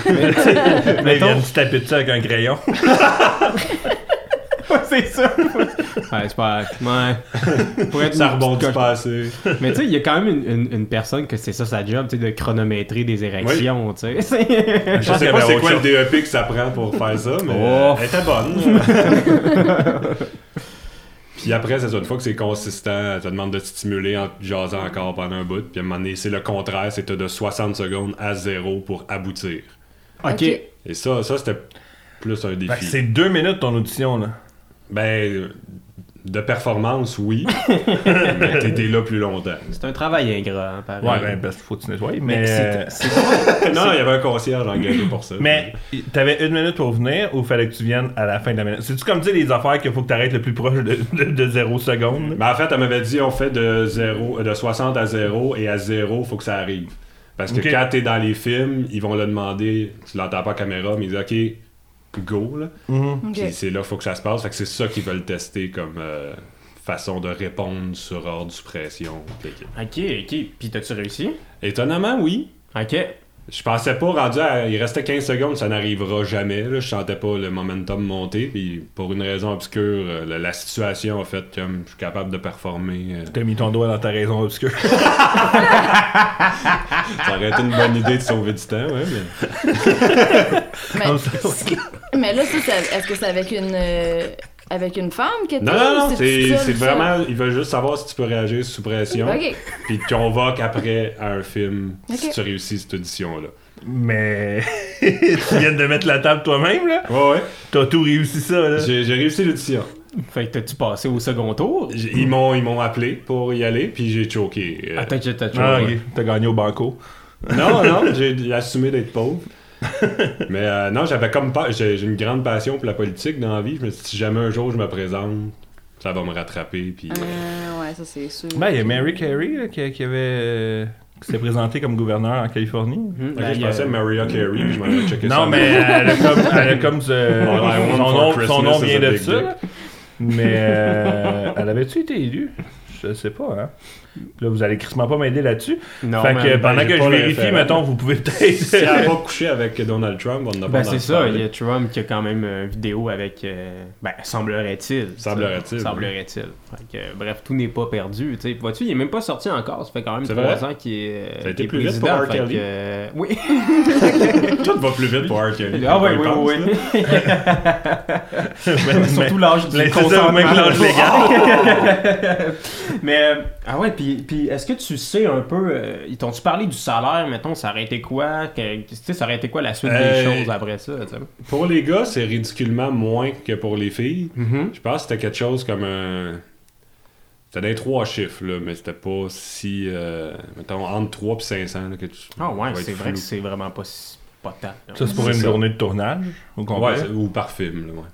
[SPEAKER 3] Là, ils viennent se taper dessus avec un crayon.
[SPEAKER 4] C'est ça. ouais, c'est pas. Ouais. Pour être
[SPEAKER 6] ça rebondit pas assez.
[SPEAKER 4] Mais tu sais, il y a quand même une, une- une personne que c'est ça sa job, tu sais, de chronométrer des érections, tu sais. C'est-
[SPEAKER 6] Je sais pas c'est quoi le. DEP que ça prend pour faire ça, mais
[SPEAKER 4] Oh.
[SPEAKER 6] elle était bonne. puis après, c'est ça, une fois que c'est consistant, elle te demande de te stimuler en te jasant encore pendant un bout. Puis à un moment donné, c'est le contraire, c'est de 60 secondes à zéro pour aboutir.
[SPEAKER 4] ok.
[SPEAKER 6] Et ça, ça c'était plus un défi.
[SPEAKER 3] C'est deux minutes ton audition, là.
[SPEAKER 6] Ben, de performance, oui. mais t'étais là plus longtemps.
[SPEAKER 4] C'est un travail ingrat, hein, pareil.
[SPEAKER 3] Ouais, ben, parce qu'il faut que tu nettoies.
[SPEAKER 4] Mais
[SPEAKER 3] Mais,
[SPEAKER 4] c'est-
[SPEAKER 3] euh,
[SPEAKER 6] non, il y avait un concierge engagé pour ça.
[SPEAKER 3] mais t'avais une minute pour venir ou fallait que tu viennes à la fin de la minute? C'est-tu comme dire les affaires qu'il faut que t'arrêtes le plus proche de, de, de zéro seconde? là?
[SPEAKER 6] Ben, en fait, elle m'avait dit on fait de, 0, de 60 à 0 et à 0, faut que ça arrive. Parce que quand t'es dans les films, ils vont le demander, tu l'entends pas à caméra, mais ils disent OK, go. Là.
[SPEAKER 3] Mhm.
[SPEAKER 6] Puis c'est là qu'il faut que ça se passe. Fait que c'est ça qu'ils veulent tester comme euh, façon de répondre sur ordre sous pression. Fait que-
[SPEAKER 4] Ok, ok. Puis t'as-tu réussi?
[SPEAKER 6] Étonnamment, oui.
[SPEAKER 4] Ok.
[SPEAKER 6] Je pensais pas, rendu à, il restait 15 secondes, ça n'arrivera jamais. Là. Je sentais pas le momentum monter. Puis pour une raison obscure, euh, la, la situation a fait que euh, je suis capable de performer. euh,
[SPEAKER 3] T'as mis ton doigt dans ta raison obscure.
[SPEAKER 6] Ça aurait été une bonne idée de sauver du temps, ouais, mais.
[SPEAKER 5] Mais, là, ça, est-ce que c'est avec une, euh, avec une femme que t'es
[SPEAKER 6] Non, non, non, c'est vraiment. Il veut juste savoir si tu peux réagir sous pression.
[SPEAKER 5] Ok.
[SPEAKER 6] Puis tu convoques après à un film si tu réussis cette audition-là.
[SPEAKER 3] Mais tu viens de mettre la table toi-même, là?
[SPEAKER 6] Ouais, ouais.
[SPEAKER 3] T'as tout réussi ça, là?
[SPEAKER 6] J'ai j'ai réussi l'audition.
[SPEAKER 4] Fait que t'as-tu passé au second tour?
[SPEAKER 6] J'ai- Ils m'ont ils m'ont appelé pour y aller, puis j'ai choqué. Euh,
[SPEAKER 4] Attends, j'ai t'as
[SPEAKER 3] Ah,
[SPEAKER 4] ouais.
[SPEAKER 3] ok. T'as gagné au banco.
[SPEAKER 6] Non, non, j'ai assumé d'être pauvre. Mais euh, non, j'avais comme pas. J'ai une grande passion pour la politique dans la vie. Je me suis dit, si jamais un jour je me présente, ça va me rattraper. Puis, euh,
[SPEAKER 5] Euh, ouais, ça c'est sûr.
[SPEAKER 3] Ben, il y a Mary Carey, là, qui, qui avait. euh, qui s'est présentée comme gouverneur en Californie.
[SPEAKER 4] Hum,
[SPEAKER 6] ok,
[SPEAKER 4] ben,
[SPEAKER 6] je
[SPEAKER 4] a-
[SPEAKER 6] pensais Mariah Carey, puis je m'en allais checker ça.
[SPEAKER 3] Non, mais elle a comme, elle a comme ce- son, nom, son nom vient de ça. Mais euh, elle avait-tu été élue? Je sais pas, hein. Là, vous allez crissement pas m'aider là-dessus.
[SPEAKER 4] Non,
[SPEAKER 3] fait
[SPEAKER 4] mais-
[SPEAKER 3] que
[SPEAKER 6] ben,
[SPEAKER 3] pendant que
[SPEAKER 6] pas
[SPEAKER 3] je vérifie, mettons, vous pouvez
[SPEAKER 6] Si elle a
[SPEAKER 3] peut-être.
[SPEAKER 6] pas couché avec Donald Trump, on n'a pas
[SPEAKER 4] Ben
[SPEAKER 6] d'en
[SPEAKER 4] c'est ça, il y a Trump qui a quand même une vidéo avec... euh, ben, semblerait-il.
[SPEAKER 6] Semblerait-il,
[SPEAKER 4] ça. Semblerait-il. Fait que, euh, bref, tout n'est pas perdu. tu sais. Vois-tu, il est même pas sorti encore. Ça fait quand même
[SPEAKER 6] C'est
[SPEAKER 4] trois ans qu'il est,
[SPEAKER 6] Ça a été
[SPEAKER 4] qu'il est
[SPEAKER 6] plus vite pour R. Kelly.
[SPEAKER 4] que, euh, oui.
[SPEAKER 6] Tout va plus vite pour R. Kelly.
[SPEAKER 4] ah oui, oui,
[SPEAKER 6] pense,
[SPEAKER 4] oui.
[SPEAKER 3] Mais-
[SPEAKER 4] Surtout l'âge du consentement.
[SPEAKER 3] même l'âge légal.
[SPEAKER 4] Mais, euh, ah ouais, puis, puis est-ce que tu sais un peu, euh, ils t'ont-tu parlé du salaire, mettons, ça aurait été quoi, que, tu sais, ça aurait été quoi la suite
[SPEAKER 6] Euh,
[SPEAKER 4] des choses après ça, tu sais?
[SPEAKER 6] Pour les gars, c'est ridiculement moins que pour les filles.
[SPEAKER 4] Mhm.
[SPEAKER 6] Je pense que c'était quelque chose comme un. C'était dans trois chiffres, là, mais c'était pas si. euh, mettons, entre 3 et 500. Là, que tu,
[SPEAKER 4] Ah ouais, c'est vrai que c'est vraiment pas, si- pas tant. là.
[SPEAKER 3] Ça, c'est pour une
[SPEAKER 6] ça.
[SPEAKER 3] journée de tournage, au
[SPEAKER 6] Ouais,
[SPEAKER 3] complet.
[SPEAKER 6] ou par film, là, ouais.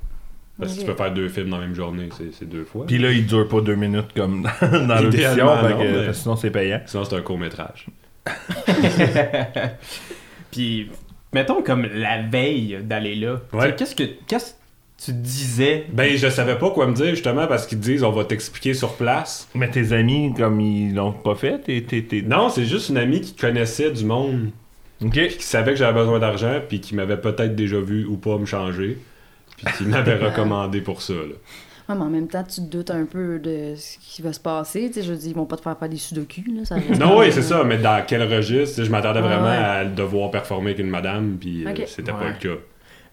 [SPEAKER 6] Parce que tu peux faire deux films dans la même journée, c'est deux fois.
[SPEAKER 3] Puis là, il dure pas deux minutes comme dans, l'audition,
[SPEAKER 6] mais-
[SPEAKER 3] sinon c'est payant.
[SPEAKER 6] Sinon, c'est un court-métrage.
[SPEAKER 4] Puis, mettons comme la veille d'aller là,
[SPEAKER 6] Ouais.
[SPEAKER 4] qu'est-ce que qu'est-ce que tu disais?
[SPEAKER 6] Ben, je savais pas quoi me dire, justement, parce qu'ils disent on va t'expliquer sur place.
[SPEAKER 3] Mais tes amis, comme ils l'ont pas fait, t'es.
[SPEAKER 6] Non, c'est juste une amie qui connaissait du monde, qui savait que j'avais besoin d'argent, puis qui m'avait peut-être déjà vu ou pas me changer, puis qui m'avait recommandé pour ça. Là.
[SPEAKER 5] Ouais, mais en même temps, tu te doutes un peu de ce qui va se passer. Tu sais, je veux dire, ils vont pas te faire faire des sudoku, là. Ça
[SPEAKER 6] Non, oui, c'est ça, mais dans quel registre? Tu Je m'attendais vraiment
[SPEAKER 5] ouais.
[SPEAKER 6] à devoir performer avec une madame, puis euh, c'était
[SPEAKER 4] Ouais.
[SPEAKER 6] pas le cas.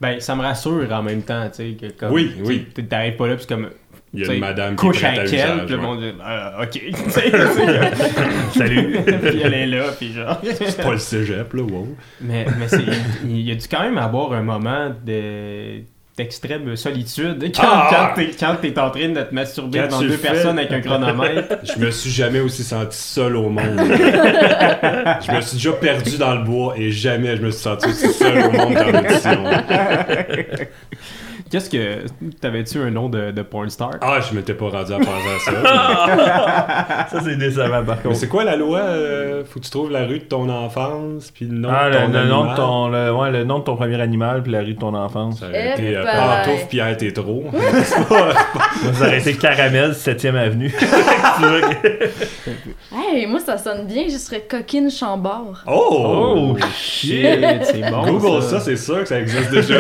[SPEAKER 4] Ben, ça me rassure en même temps, tu sais, que comme...
[SPEAKER 6] Oui,
[SPEAKER 4] tu
[SPEAKER 6] oui.
[SPEAKER 4] T'arrives pas là, puis comme...
[SPEAKER 6] Il y a
[SPEAKER 4] tu sais,
[SPEAKER 6] une madame qui est
[SPEAKER 4] couche avec elle, puis le monde dit, euh, ok, tu tu
[SPEAKER 3] Salut.
[SPEAKER 4] puis elle est là, puis genre...
[SPEAKER 6] C'est pas le cégep, là, wow.
[SPEAKER 4] Mais, mais c'est, il y a dû quand même avoir un moment de d'extrême solitude quand,
[SPEAKER 6] Ah!
[SPEAKER 4] quand, t'es, quand t'es en train de te masturber
[SPEAKER 6] Quand tu
[SPEAKER 4] deux
[SPEAKER 6] fais.
[SPEAKER 4] personnes avec un chronomètre.
[SPEAKER 6] Je me suis jamais aussi senti seul au monde. je me suis déjà perdu dans le bois et jamais je me suis senti aussi seul au monde dans l'audition.
[SPEAKER 4] Qu'est-ce que. T'avais-tu un nom de, de porn star?
[SPEAKER 6] Ah, je m'étais pas rendu à penser à ça.
[SPEAKER 3] Ça, c'est décevant, par
[SPEAKER 6] Mais
[SPEAKER 3] contre.
[SPEAKER 6] c'est quoi la loi? euh, faut que tu trouves la rue de ton enfance, puis le nom
[SPEAKER 3] Ah,
[SPEAKER 6] de
[SPEAKER 3] le,
[SPEAKER 6] ton
[SPEAKER 3] le nom de ton, le, ouais, le nom de ton premier animal, puis la rue de ton enfance.
[SPEAKER 6] Ça aurait
[SPEAKER 5] Eh,
[SPEAKER 6] été euh. Pantoufle Pierre Tétro.
[SPEAKER 3] Ça aurait été Caramel, 7ème Avenue.
[SPEAKER 5] Hey, moi, ça sonne bien, je serais coquine chambord.
[SPEAKER 6] Oh!
[SPEAKER 3] shit!
[SPEAKER 4] c'est bon.
[SPEAKER 6] Google ça, c'est sûr que ça existe déjà.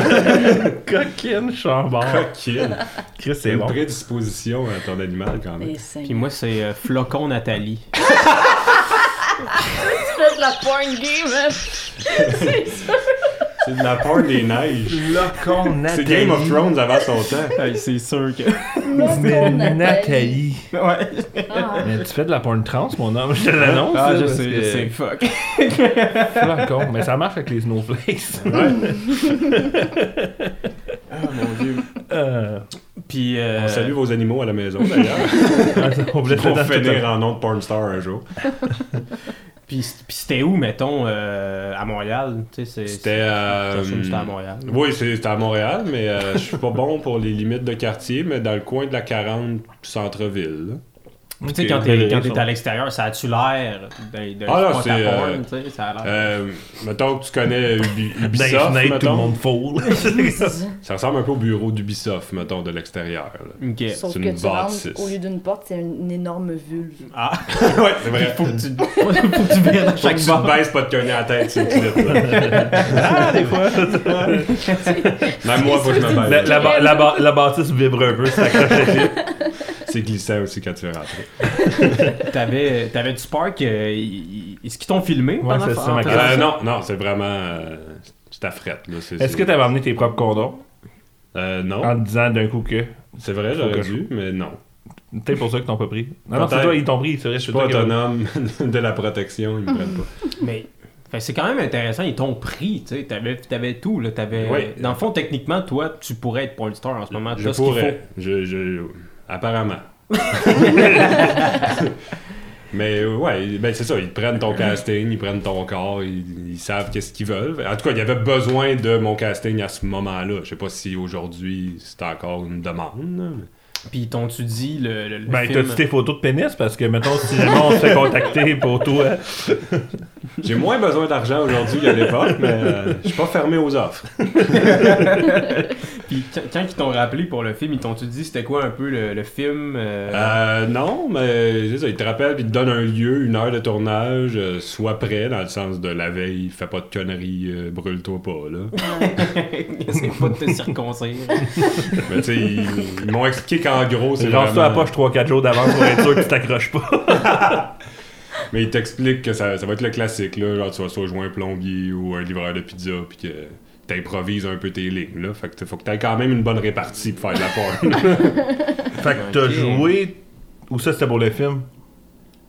[SPEAKER 3] Coquine chambord.
[SPEAKER 6] Coquine.
[SPEAKER 3] Chris,
[SPEAKER 6] C'est
[SPEAKER 3] c'est
[SPEAKER 6] une
[SPEAKER 3] bon.
[SPEAKER 6] prédisposition à ton animal quand même.
[SPEAKER 5] Et c'est...
[SPEAKER 4] Puis moi, c'est euh, Flocon Nathalie.
[SPEAKER 5] tu fais de la porn game, hein? c'est ça.
[SPEAKER 6] C'est de la part des neiges.
[SPEAKER 3] Locon
[SPEAKER 6] C'est
[SPEAKER 3] Nathalie.
[SPEAKER 6] Game of Thrones avant son temps.
[SPEAKER 4] Hey, c'est sûr que.
[SPEAKER 3] Mais
[SPEAKER 5] Nathalie.
[SPEAKER 3] Nathalie.
[SPEAKER 4] ouais.
[SPEAKER 5] Ah.
[SPEAKER 3] Mais tu fais de la porn trans, mon homme, je te l'annonce.
[SPEAKER 4] Ah, je sais,
[SPEAKER 3] que-
[SPEAKER 4] je sais, fuck.
[SPEAKER 3] Flocon. Mais ça marche avec les snowflakes.
[SPEAKER 4] Ah, dieu.
[SPEAKER 3] Euh,
[SPEAKER 4] Puis. euh,
[SPEAKER 6] On salue vos animaux à la maison d'ailleurs.
[SPEAKER 3] on dans
[SPEAKER 6] finir en nom de porn star un jour.
[SPEAKER 4] Puis, puis c'était où, mettons, euh, à Montréal?
[SPEAKER 6] C'était euh,
[SPEAKER 4] à Montréal.
[SPEAKER 6] Oui, c'était à Montréal, mais euh, je suis pas bon pour les limites de quartier, mais dans le coin de la 40 centre-ville.
[SPEAKER 4] Tu sais, quand t'es
[SPEAKER 3] ça.
[SPEAKER 4] à l'extérieur, ça a-tu l'air d'un d'un
[SPEAKER 6] Ah, là, c'est, euh,
[SPEAKER 4] porn, tu sais, ça a l'air.
[SPEAKER 6] Euh, mettons que tu connais Ubi- Ubisoft,
[SPEAKER 3] fenêtres, tout
[SPEAKER 6] mettons.
[SPEAKER 3] le monde foule.
[SPEAKER 6] Ça ressemble un peu au bureau d'Ubisoft, mettons, de l'extérieur. là.
[SPEAKER 4] Ok.
[SPEAKER 5] Sauf
[SPEAKER 6] c'est
[SPEAKER 5] que
[SPEAKER 6] une
[SPEAKER 5] tu rentres,
[SPEAKER 6] bâtisse.
[SPEAKER 5] au lieu d'une porte, c'est une énorme vulve.
[SPEAKER 4] Ah,
[SPEAKER 6] ouais, c'est vrai.
[SPEAKER 4] faut que tu, faut que tu vires dans
[SPEAKER 6] Faut
[SPEAKER 4] chaque
[SPEAKER 6] que tu
[SPEAKER 4] bord.
[SPEAKER 6] te baisses pas de cogner à la tête là.
[SPEAKER 3] Ah, des fois.
[SPEAKER 6] Même moi, faut que je me
[SPEAKER 3] La,
[SPEAKER 6] baisse.
[SPEAKER 3] la, ba- la, ba- la bâtisse vibre un peu, ça accroche
[SPEAKER 6] C'est glissant aussi quand tu es rentré.
[SPEAKER 4] T'avais, t'avais du Spark, euh, ils- ils- est-ce qu'ils t'ont filmé?
[SPEAKER 3] Ouais,
[SPEAKER 4] pendant-
[SPEAKER 3] c'est ça,
[SPEAKER 4] en
[SPEAKER 3] ma
[SPEAKER 4] faisant
[SPEAKER 3] question.
[SPEAKER 6] Euh, non, non, c'est vraiment... euh, c'est à frette. là. C'est-
[SPEAKER 3] Est-ce
[SPEAKER 6] c'est-
[SPEAKER 3] que t'avais amené tes propres condoms?
[SPEAKER 6] Euh, non,
[SPEAKER 3] en te disant d'un coup que.
[SPEAKER 6] c'est vrai, j'aurais
[SPEAKER 3] que je-
[SPEAKER 6] dû, mais non.
[SPEAKER 3] Peut-être pour ça qu'ils t'ont pas pris. Non, non, c'est
[SPEAKER 6] Peut-être.
[SPEAKER 3] toi, ils t'ont pris, c'est vrai.
[SPEAKER 6] Je suis
[SPEAKER 3] c'est
[SPEAKER 6] pas
[SPEAKER 3] toi qui-
[SPEAKER 6] autonome de la protection, ils me prennent pas.
[SPEAKER 4] Mais fait, c'est quand même intéressant, ils t'ont pris, tu sais, t'avais, t'avais tout, là, t'avais...
[SPEAKER 6] Oui.
[SPEAKER 4] Dans le fond, techniquement, toi, tu pourrais être star en ce moment,
[SPEAKER 6] Je
[SPEAKER 4] t'as ce qu'il faut.
[SPEAKER 6] pourrais. Je, je... Apparemment. Mais euh, ouais, ben c'est ça, ils prennent ton casting, ils prennent ton corps, ils, ils savent qu'est-ce qu'ils veulent. En tout cas, il y avait besoin de mon casting à ce moment-là. Je sais pas si aujourd'hui c'est encore une demande.
[SPEAKER 4] Puis t'ont-tu dit le, le, le
[SPEAKER 3] Ben,
[SPEAKER 4] film...
[SPEAKER 3] t'as-tu tes photos de pénis? Parce que, mettons, si jamais on se fait contacter pour toi.
[SPEAKER 6] J'ai moins besoin d'argent aujourd'hui qu'à l'époque, mais euh, je suis pas fermé aux offres.
[SPEAKER 4] Puis quand, quand ils t'ont rappelé pour le film, ils t'ont-tu dit c'était quoi un peu le, le film? euh,
[SPEAKER 6] Euh, non, mais ça, ils te rappellent puis ils te donnent un lieu, une heure de tournage, euh, sois prêt, dans le sens de la veille, fais pas de conneries, euh, brûle-toi pas, là.
[SPEAKER 4] c'est pas de te circoncire.
[SPEAKER 6] mais tu sais, ils, ils m'ont expliqué qu'en gros, c'est
[SPEAKER 3] genre ça à poche 3-4 jours d'avance pour être sûr que tu t'accroches pas.
[SPEAKER 6] Mais ils t'expliquent que ça, ça va être le classique, là, genre tu vas soit jouer un plombier ou un livreur de pizza, puis que t'improvises un peu tes lignes, là. Fait que faut que t'aies quand même une bonne répartie pour faire de la porn.
[SPEAKER 3] Fait que t'as
[SPEAKER 4] Ok.
[SPEAKER 3] joué. Ou ça, c'était pour le film?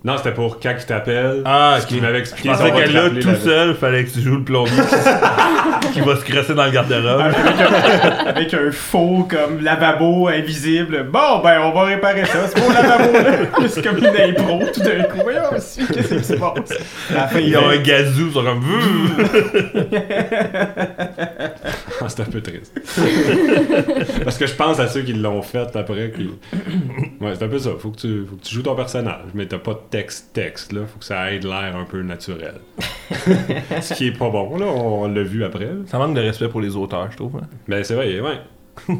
[SPEAKER 6] non, c'était pour quand ils t'appellent.
[SPEAKER 3] Ah,
[SPEAKER 6] Ce qu'il m'avait expliqué,
[SPEAKER 3] Je pensais que là, tout
[SPEAKER 6] la-
[SPEAKER 3] seul, fallait que tu joues le plombier qui va se crasser dans le garde-robe.
[SPEAKER 4] Avec un faux comme lavabo invisible. Bon, ben on va réparer ça. C'est mon lavabo. là. c'est comme une impro tout d'un coup. Voyons aussi, qu'est-ce qui se passe? À la fin,
[SPEAKER 3] Ils ont un gazou, ils sont comme.
[SPEAKER 6] Ah, c'est un peu triste. Parce que je pense à ceux qui l'ont fait après. Qui... Ouais, c'est un peu ça. Faut que, tu, faut que tu joues ton personnage, mais t'as pas de texte-texte. là. Faut que ça ait de l'air un peu naturel. Ce qui est pas bon, là. On, l'a vu après.
[SPEAKER 3] Ça manque de respect pour les auteurs, je trouve. hein.
[SPEAKER 6] Mais c'est vrai, ouais.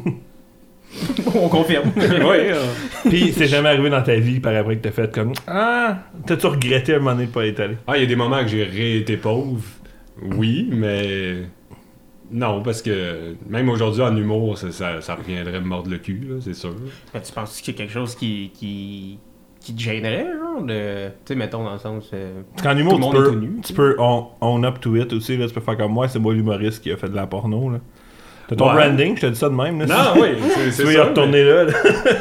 [SPEAKER 4] On confirme.
[SPEAKER 6] ouais euh,
[SPEAKER 3] Puis, c'est jamais arrivé dans ta vie par après que t'as fait comme. Ah, t'as-tu regretté un moment donné de pas être allé?
[SPEAKER 6] Ah, il y a des moments que j'ai réété pauvre. Oui, mais. Non, parce que même aujourd'hui en humour, ça, ça, ça reviendrait me mordre le cul, c'est sûr.
[SPEAKER 4] Ben, tu penses qu'il y a quelque chose qui, qui, qui te gênerait, genre, de... Tu sais, mettons, dans le sens... euh,
[SPEAKER 3] qu'en humour,
[SPEAKER 4] Tout le
[SPEAKER 3] tu
[SPEAKER 4] monde
[SPEAKER 3] peux,
[SPEAKER 4] tout nu,
[SPEAKER 3] tu peux own, own up to it aussi. Là, tu peux faire comme moi, c'est moi l'humoriste qui a fait de la porno. Là. T'as ton
[SPEAKER 6] Ouais.
[SPEAKER 3] branding, je te dis ça de même. Là,
[SPEAKER 6] Non, oui, c'est
[SPEAKER 3] Tu
[SPEAKER 6] c'est
[SPEAKER 3] veux y
[SPEAKER 6] ça.
[SPEAKER 3] retourner là, là.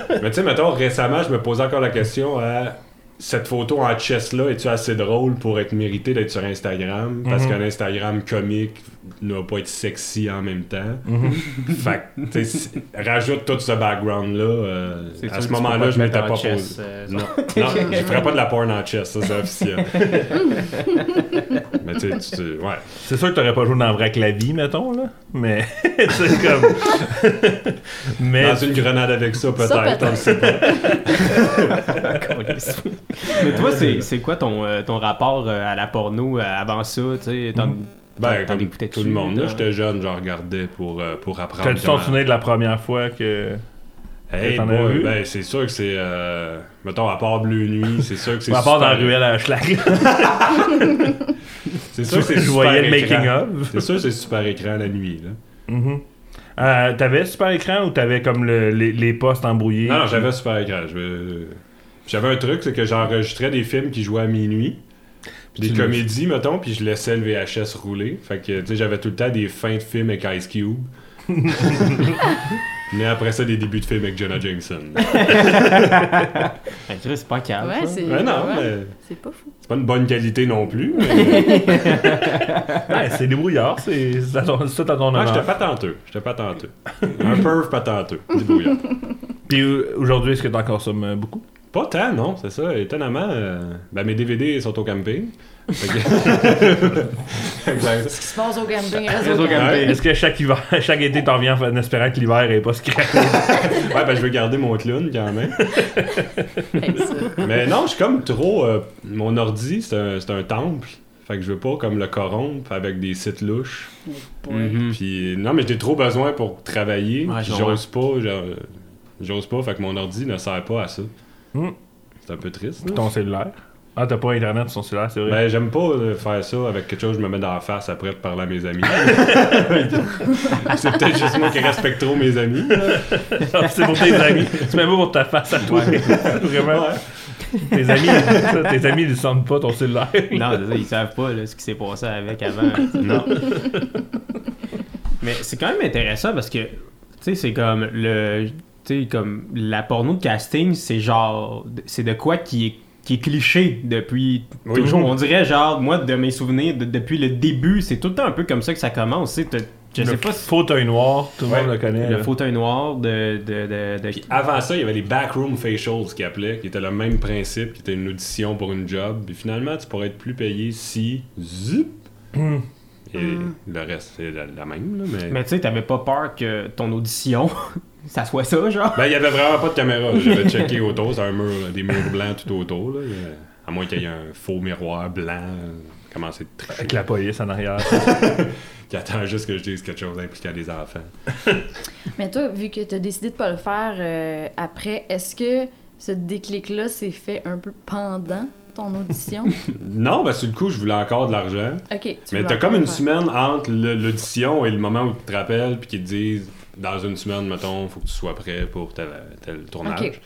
[SPEAKER 6] Mais, mais tu sais, mettons, récemment, je me posais encore la question à cette photo en chess là est-tu assez drôle pour être méritée d'être sur Instagram? Parce
[SPEAKER 3] Mhm.
[SPEAKER 6] qu'un Instagram comique ne va pas être sexy en même temps.
[SPEAKER 3] Mhm.
[SPEAKER 6] fait que, tu sais, si- rajoute tout ce background là.
[SPEAKER 4] Sûr
[SPEAKER 6] à ce moment-là, je m'étais pas
[SPEAKER 4] chess,
[SPEAKER 6] posé.
[SPEAKER 4] euh,
[SPEAKER 6] non, non, je ferais pas de la porn en chess, ça c'est officiel. Mais tu sais, ouais.
[SPEAKER 3] C'est sûr que t'aurais pas joué dans vrai clavier, mettons, là. Mais c'est comme. mais.
[SPEAKER 6] Dans une grenade avec ça, peut-être, on le sait pas.
[SPEAKER 4] Mais toi, c'est c'est quoi ton, euh, ton rapport euh, à la porno euh, avant ça? Tu sais, t'en-
[SPEAKER 6] Ben,
[SPEAKER 4] t'en écoutais
[SPEAKER 6] tout le monde, là, j'étais jeune, je regardais pour, pour apprendre.
[SPEAKER 3] T'as-tu t'en
[SPEAKER 6] comment-
[SPEAKER 3] souvenir de la première fois que.
[SPEAKER 6] Hey
[SPEAKER 3] T'en as vu?
[SPEAKER 6] ben c'est sûr que c'est. euh, mettons, à part Bleu Nuit, c'est sûr que c'est.
[SPEAKER 3] À part dans ruelle à Schlag.
[SPEAKER 6] C'est sûr que c'est
[SPEAKER 3] je
[SPEAKER 6] super
[SPEAKER 3] voyais le
[SPEAKER 6] écran.
[SPEAKER 3] making of.
[SPEAKER 6] C'est sûr que c'est super écran la nuit, là.
[SPEAKER 3] Euh, t'avais super écran ou t'avais comme le- les, les postes embrouillés?
[SPEAKER 6] Non, non, j'avais super écran. Je veux- J'avais un truc, c'est que j'enregistrais des films qui jouaient à minuit. Des comédies, mettons, puis je laissais le VHS rouler. Fait que, tu sais, j'avais tout le temps des fins de films avec Ice Cube. Mais après ça, des débuts de films avec Jonah Jameson.
[SPEAKER 4] Ben, c'est pas calme.
[SPEAKER 5] Ouais,
[SPEAKER 4] ça.
[SPEAKER 5] c'est.
[SPEAKER 6] Ouais, non,
[SPEAKER 5] ouais,
[SPEAKER 6] mais
[SPEAKER 5] C'est pas fou.
[SPEAKER 6] c'est pas une bonne qualité non plus. mais-
[SPEAKER 3] Ouais, c'est débrouillard, c'est à ton- honneur.
[SPEAKER 6] j'étais patenteux. J'étais patenteux. Un perv patenteux. Débrouillard.
[SPEAKER 3] Puis euh, aujourd'hui, est-ce que t'en consommes euh, beaucoup?
[SPEAKER 6] Pas tant, non, c'est ça. Étonnamment, euh, ben, mes DVD sont au camping. Fait que- exact.
[SPEAKER 5] Ce qui se passe au camping, reste au
[SPEAKER 4] au
[SPEAKER 5] camping.
[SPEAKER 3] Est-ce que chaque hiver, chaque été, t'en viens en espérant que l'hiver est pas scrappé?
[SPEAKER 6] Ouais, ben je veux garder mon clown quand même. Mais non, je suis comme trop. euh, mon ordi, c'est un, c'est un temple. Fait que je veux pas comme le corrompre avec des sites louches.
[SPEAKER 4] Mhm.
[SPEAKER 6] Puis non, mais j'ai trop besoin pour travailler.
[SPEAKER 4] Ouais,
[SPEAKER 6] puis
[SPEAKER 4] je
[SPEAKER 6] j'ose pas. genre, J'ose pas, fait que mon ordi ne sert pas à ça.
[SPEAKER 3] Hmm.
[SPEAKER 6] C'est un peu triste. là.
[SPEAKER 3] ton cellulaire? Ah, t'as pas internet sur ton cellulaire, c'est vrai?
[SPEAKER 6] Ben, j'aime pas euh, faire ça avec quelque chose que je me mets dans la face après pour parler à mes amis. c'est peut-être juste moi qui respecte trop mes amis.
[SPEAKER 3] Ah, c'est pour tes amis. Tu mets pas pour ta face à toi. Vraiment. Tes amis, ça, tes amis, ils sentent pas ton cellulaire.
[SPEAKER 4] Non, c'est ça, ils savent pas là, ce qui s'est passé avec avant.
[SPEAKER 6] Non.
[SPEAKER 4] Mais c'est quand même intéressant parce que, tu sais, c'est comme le. Tu sais, comme la porno de casting, c'est genre. C'est de quoi qui est, qui est cliché depuis
[SPEAKER 6] Oui.
[SPEAKER 4] toujours. On dirait, genre, moi, de mes souvenirs, de- depuis le début, c'est tout le temps un peu comme ça que ça commence. tu Je sais
[SPEAKER 3] le
[SPEAKER 4] pas si.
[SPEAKER 3] fauteuil noir, tout le
[SPEAKER 6] Ouais.
[SPEAKER 3] monde le connaît.
[SPEAKER 4] Le
[SPEAKER 3] là.
[SPEAKER 4] fauteuil noir de. de, de, de-
[SPEAKER 6] Puis avant ça, il y avait les backroom facials qui appelaient, qui était le même principe, qui était une audition pour une job. Puis finalement, tu pourrais être plus payé si. Zip!
[SPEAKER 3] Hmm.
[SPEAKER 6] Et le reste, c'est la, la même, là, mais.
[SPEAKER 4] Mais tu sais, t'avais pas peur que ton audition, ça soit ça, genre.
[SPEAKER 6] Ben, il y avait vraiment pas de caméra. J'avais checké autour, c'est un mur, des murs blancs tout autour, là. À moins qu'il y ait un faux miroir blanc. Comment c'est de tricher.
[SPEAKER 3] Avec la police en arrière.
[SPEAKER 6] Qui attend juste que je dise quelque chose impliquant des enfants.
[SPEAKER 5] Mais toi, vu que tu as décidé de pas le faire euh, après, est-ce que ce déclic-là s'est fait un peu pendant ton audition?
[SPEAKER 6] Non, ben, sur le coup, je voulais encore de l'argent.
[SPEAKER 5] ok. tu
[SPEAKER 6] Mais t'as comme une
[SPEAKER 5] faire.
[SPEAKER 6] semaine entre l'audition et le moment où tu te rappelles, puis qu'ils te disent dans une semaine, mettons, faut que tu sois prêt pour tel, tel tournage.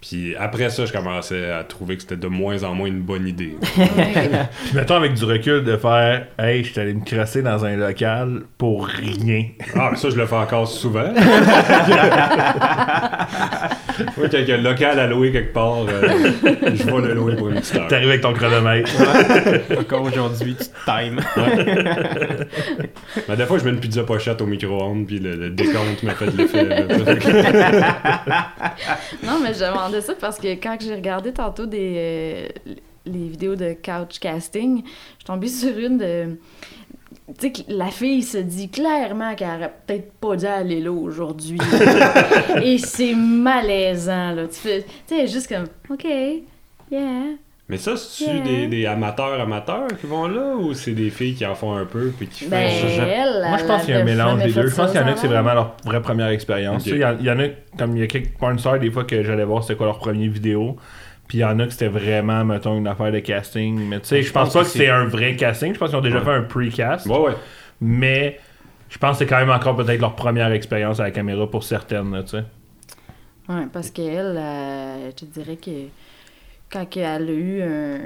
[SPEAKER 6] Puis après ça, je commençais à trouver que c'était de moins en moins une bonne idée.
[SPEAKER 3] Puis mettons avec du recul de faire Hey, je suis allé me crasser dans un local pour rien.
[SPEAKER 6] Ah, mais ça, je le fais encore souvent. Moi, quand il y a un local à louer quelque part, euh, je vais le louer pour une petite heure.
[SPEAKER 3] T'arrives avec ton chronomètre.
[SPEAKER 4] Encore aujourd'hui, tu te times.
[SPEAKER 6] Mais des fois, je mets une pizza pochette au micro-ondes, puis le, le décompte m'a fait de l'effet.
[SPEAKER 5] non, mais je demandais ça parce que quand j'ai regardé tantôt des, euh, les vidéos de couch casting, je suis tombée sur une de. Tu sais, que la fille se dit clairement qu'elle aurait peut-être pas dû aller là aujourd'hui. Et c'est malaisant, là. Tu fais. Tu sais, juste comme, OK, yeah.
[SPEAKER 6] Mais ça, c'est-tu
[SPEAKER 5] Yeah.
[SPEAKER 6] des, des amateurs amateurs qui vont là, ou c'est des filles qui en font un peu, puis qui
[SPEAKER 5] Ben,
[SPEAKER 6] font...
[SPEAKER 5] elle.
[SPEAKER 3] Moi, je pense qu'il y a un mélange des deux. Je pense qu'il y en a que c'est vraiment leur vraie première expérience. Tu sais, Il y, en- il y en a, comme il y a quelques porn stars, des fois, que j'allais voir c'était quoi leur première vidéo. Puis il y en a que c'était vraiment, mettons, une affaire de casting. Mais tu sais, je pense pas que c'est un vrai casting. Je pense qu'ils ont déjà
[SPEAKER 6] Ouais.
[SPEAKER 3] fait un pre-cast.
[SPEAKER 6] Ouais, ouais.
[SPEAKER 3] Mais je pense que c'est quand même encore peut-être leur première expérience à la caméra pour certaines, là, tu sais.
[SPEAKER 5] Ouais, parce qu'elle, euh, je te dirais que quand elle a eu un.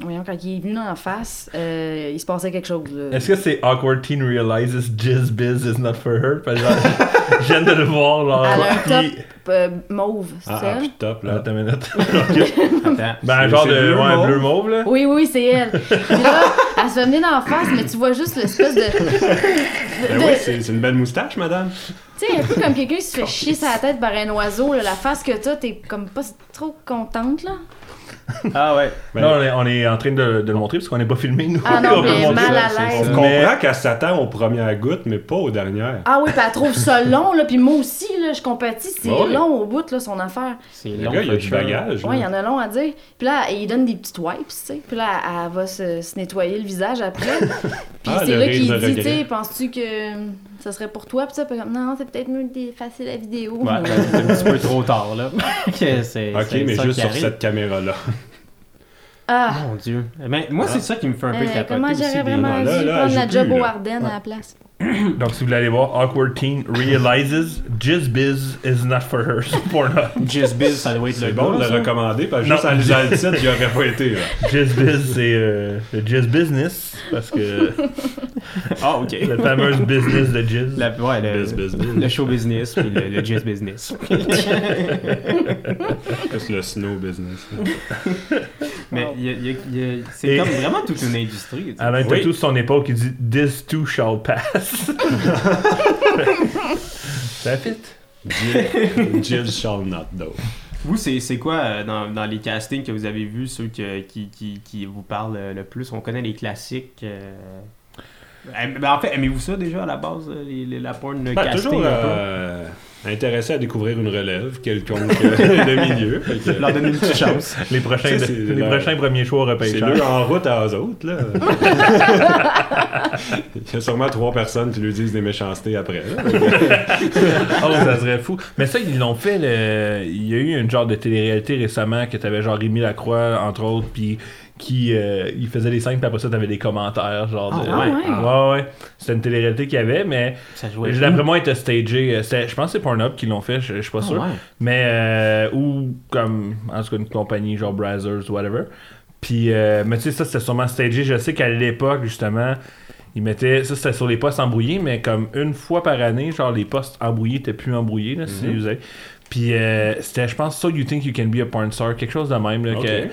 [SPEAKER 5] Voyons, quand il est venu en face, euh, il se passait quelque chose. là.
[SPEAKER 3] Est-ce que c'est Awkward Teen Realizes Jizz Biz is not for her? Parce que je viens de le voir, genre.
[SPEAKER 5] Elle a un top
[SPEAKER 3] puis-
[SPEAKER 5] euh, mauve, c'est
[SPEAKER 6] Ah,
[SPEAKER 5] ça?
[SPEAKER 6] ah, puis top, là.
[SPEAKER 3] Attends une minute.
[SPEAKER 4] Attends.
[SPEAKER 3] Ben,
[SPEAKER 6] C'est-
[SPEAKER 3] genre de.
[SPEAKER 6] bleu
[SPEAKER 3] ouais,
[SPEAKER 6] mauve?
[SPEAKER 3] bleu mauve, là.
[SPEAKER 5] Oui, oui, c'est elle. Puis là, elle se fait venir d'en face, mais tu vois juste l'espèce de. de-
[SPEAKER 6] Ben
[SPEAKER 5] de-
[SPEAKER 6] oui, c'est c'est une belle moustache, madame.
[SPEAKER 5] tu sais, un peu comme quelqu'un qui se fait chier sa tête par un oiseau, là, la face que t'as, t'es comme pas trop contente, là.
[SPEAKER 4] Ah ouais.
[SPEAKER 6] Ben,
[SPEAKER 3] Là, on est, on est en train de, de le montrer parce qu'on n'est pas filmé, nous.
[SPEAKER 5] Ah non,
[SPEAKER 3] On
[SPEAKER 5] mais mal
[SPEAKER 3] ça.
[SPEAKER 5] à l'aise.
[SPEAKER 6] On
[SPEAKER 3] Mais-
[SPEAKER 6] comprend qu'elle s'attend aux premières gouttes, mais pas aux dernières.
[SPEAKER 5] Ah oui, puis elle trouve ça long, là, puis moi aussi, là, je compatis, c'est
[SPEAKER 6] Ouais.
[SPEAKER 5] long au bout, là, son affaire.
[SPEAKER 4] C'est
[SPEAKER 6] Le
[SPEAKER 4] long.
[SPEAKER 6] gars, il a
[SPEAKER 4] for
[SPEAKER 6] du bagage.
[SPEAKER 5] Ouais, il y en a long à dire. Puis là, il donne des petites wipes, tu sais. Puis là, elle, va se, se nettoyer le visage après. Puis
[SPEAKER 6] Ah,
[SPEAKER 5] c'est
[SPEAKER 6] le
[SPEAKER 5] là
[SPEAKER 6] rire
[SPEAKER 5] qu'il dit, tu sais, penses-tu que ça serait pour toi? Puis ça, comme, non, c'est peut-être mieux d'effacer la vidéo.
[SPEAKER 4] Ouais, ben, c'est un petit peu trop tard, là. C'est-
[SPEAKER 6] Ok,
[SPEAKER 4] c'est
[SPEAKER 6] mais
[SPEAKER 4] ça
[SPEAKER 6] juste sur
[SPEAKER 4] arrive.
[SPEAKER 6] cette caméra-là.
[SPEAKER 5] Ah,
[SPEAKER 4] Mon dieu. Mais moi, c'est ça qui me fait un peu
[SPEAKER 5] euh,
[SPEAKER 4] capoter
[SPEAKER 5] comment j'aurais vraiment dû prendre la job au
[SPEAKER 6] là.
[SPEAKER 5] Ardennes à la place?
[SPEAKER 3] Donc, si vous voulez aller voir Awkward Teen Realizes Jizz Biz is not for her sur Pornhub.
[SPEAKER 4] Just Biz, ça doit être le
[SPEAKER 6] C'est bon de le recommander, parce que
[SPEAKER 3] Non.
[SPEAKER 6] juste en lisant le titre, il aurait pas été. Là.
[SPEAKER 3] Jizz Biz, c'est euh, le Jizz Business parce que
[SPEAKER 4] Ah, ok.
[SPEAKER 3] la fameuse business de Jizz.
[SPEAKER 4] La- ouais, le,
[SPEAKER 6] Biz, biz, biz.
[SPEAKER 4] le show business puis le, le jazz business.
[SPEAKER 6] Juste le snow business.
[SPEAKER 4] Mais il y a- il y a- il y a- c'est comme vraiment toute une industrie.
[SPEAKER 3] Alain
[SPEAKER 6] Oui.
[SPEAKER 3] Tatou sur son épaule qui dit This too shall pass. Ça fit.
[SPEAKER 6] Jill, Jill shall not though.
[SPEAKER 4] Vous, c'est c'est quoi euh, dans, dans les castings que vous avez vus, ceux que- qui, qui, qui vous parlent euh, le plus? On connaît les classiques. euh, ben, en fait, aimez-vous ça déjà à la base, les, les- la porn
[SPEAKER 6] Ben,
[SPEAKER 4] casting
[SPEAKER 6] toujours intéressé à découvrir une relève quelconque euh, de milieu. Que,
[SPEAKER 4] Leur donner une petite chance.
[SPEAKER 3] Les prochains, les premiers choix au
[SPEAKER 6] C'est eux en route à eux autres, là. Il y a sûrement trois personnes qui lui disent des méchancetés après.
[SPEAKER 3] Oh, ça serait fou. Mais ça, ils l'ont fait. le- Il y a eu une genre de télé-réalité récemment que t'avais genre Rémi Lacroix, entre autres, puis qui euh, il faisait des scènes, puis après ça, t'avais des commentaires. Genre de...
[SPEAKER 5] Ah ouais?
[SPEAKER 3] ouais, ouais. C'était une télé-réalité qu'il y avait, mais
[SPEAKER 4] Ça jouait.
[SPEAKER 3] d'après moi, il était stagé. euh, c'était- Je pense que c'est Pornhub qui l'ont fait, je je suis pas
[SPEAKER 4] Ah,
[SPEAKER 3] sûr.
[SPEAKER 4] ouais.
[SPEAKER 3] Mais, euh, ou comme, en tout cas, une compagnie genre Brazzers, whatever. Puis, euh, mais tu sais, ça, c'était sûrement stagé. Je sais qu'à l'époque, justement, ils mettaient, ça, c'était sur les postes embrouillés, mais comme une fois par année, genre, les postes embrouillés étaient plus embrouillés, là, si vous avez. Puis, euh, c'était, je pense, So You Think You Can Be a Porn Star, quelque chose de même, là,
[SPEAKER 6] Ok.
[SPEAKER 3] que.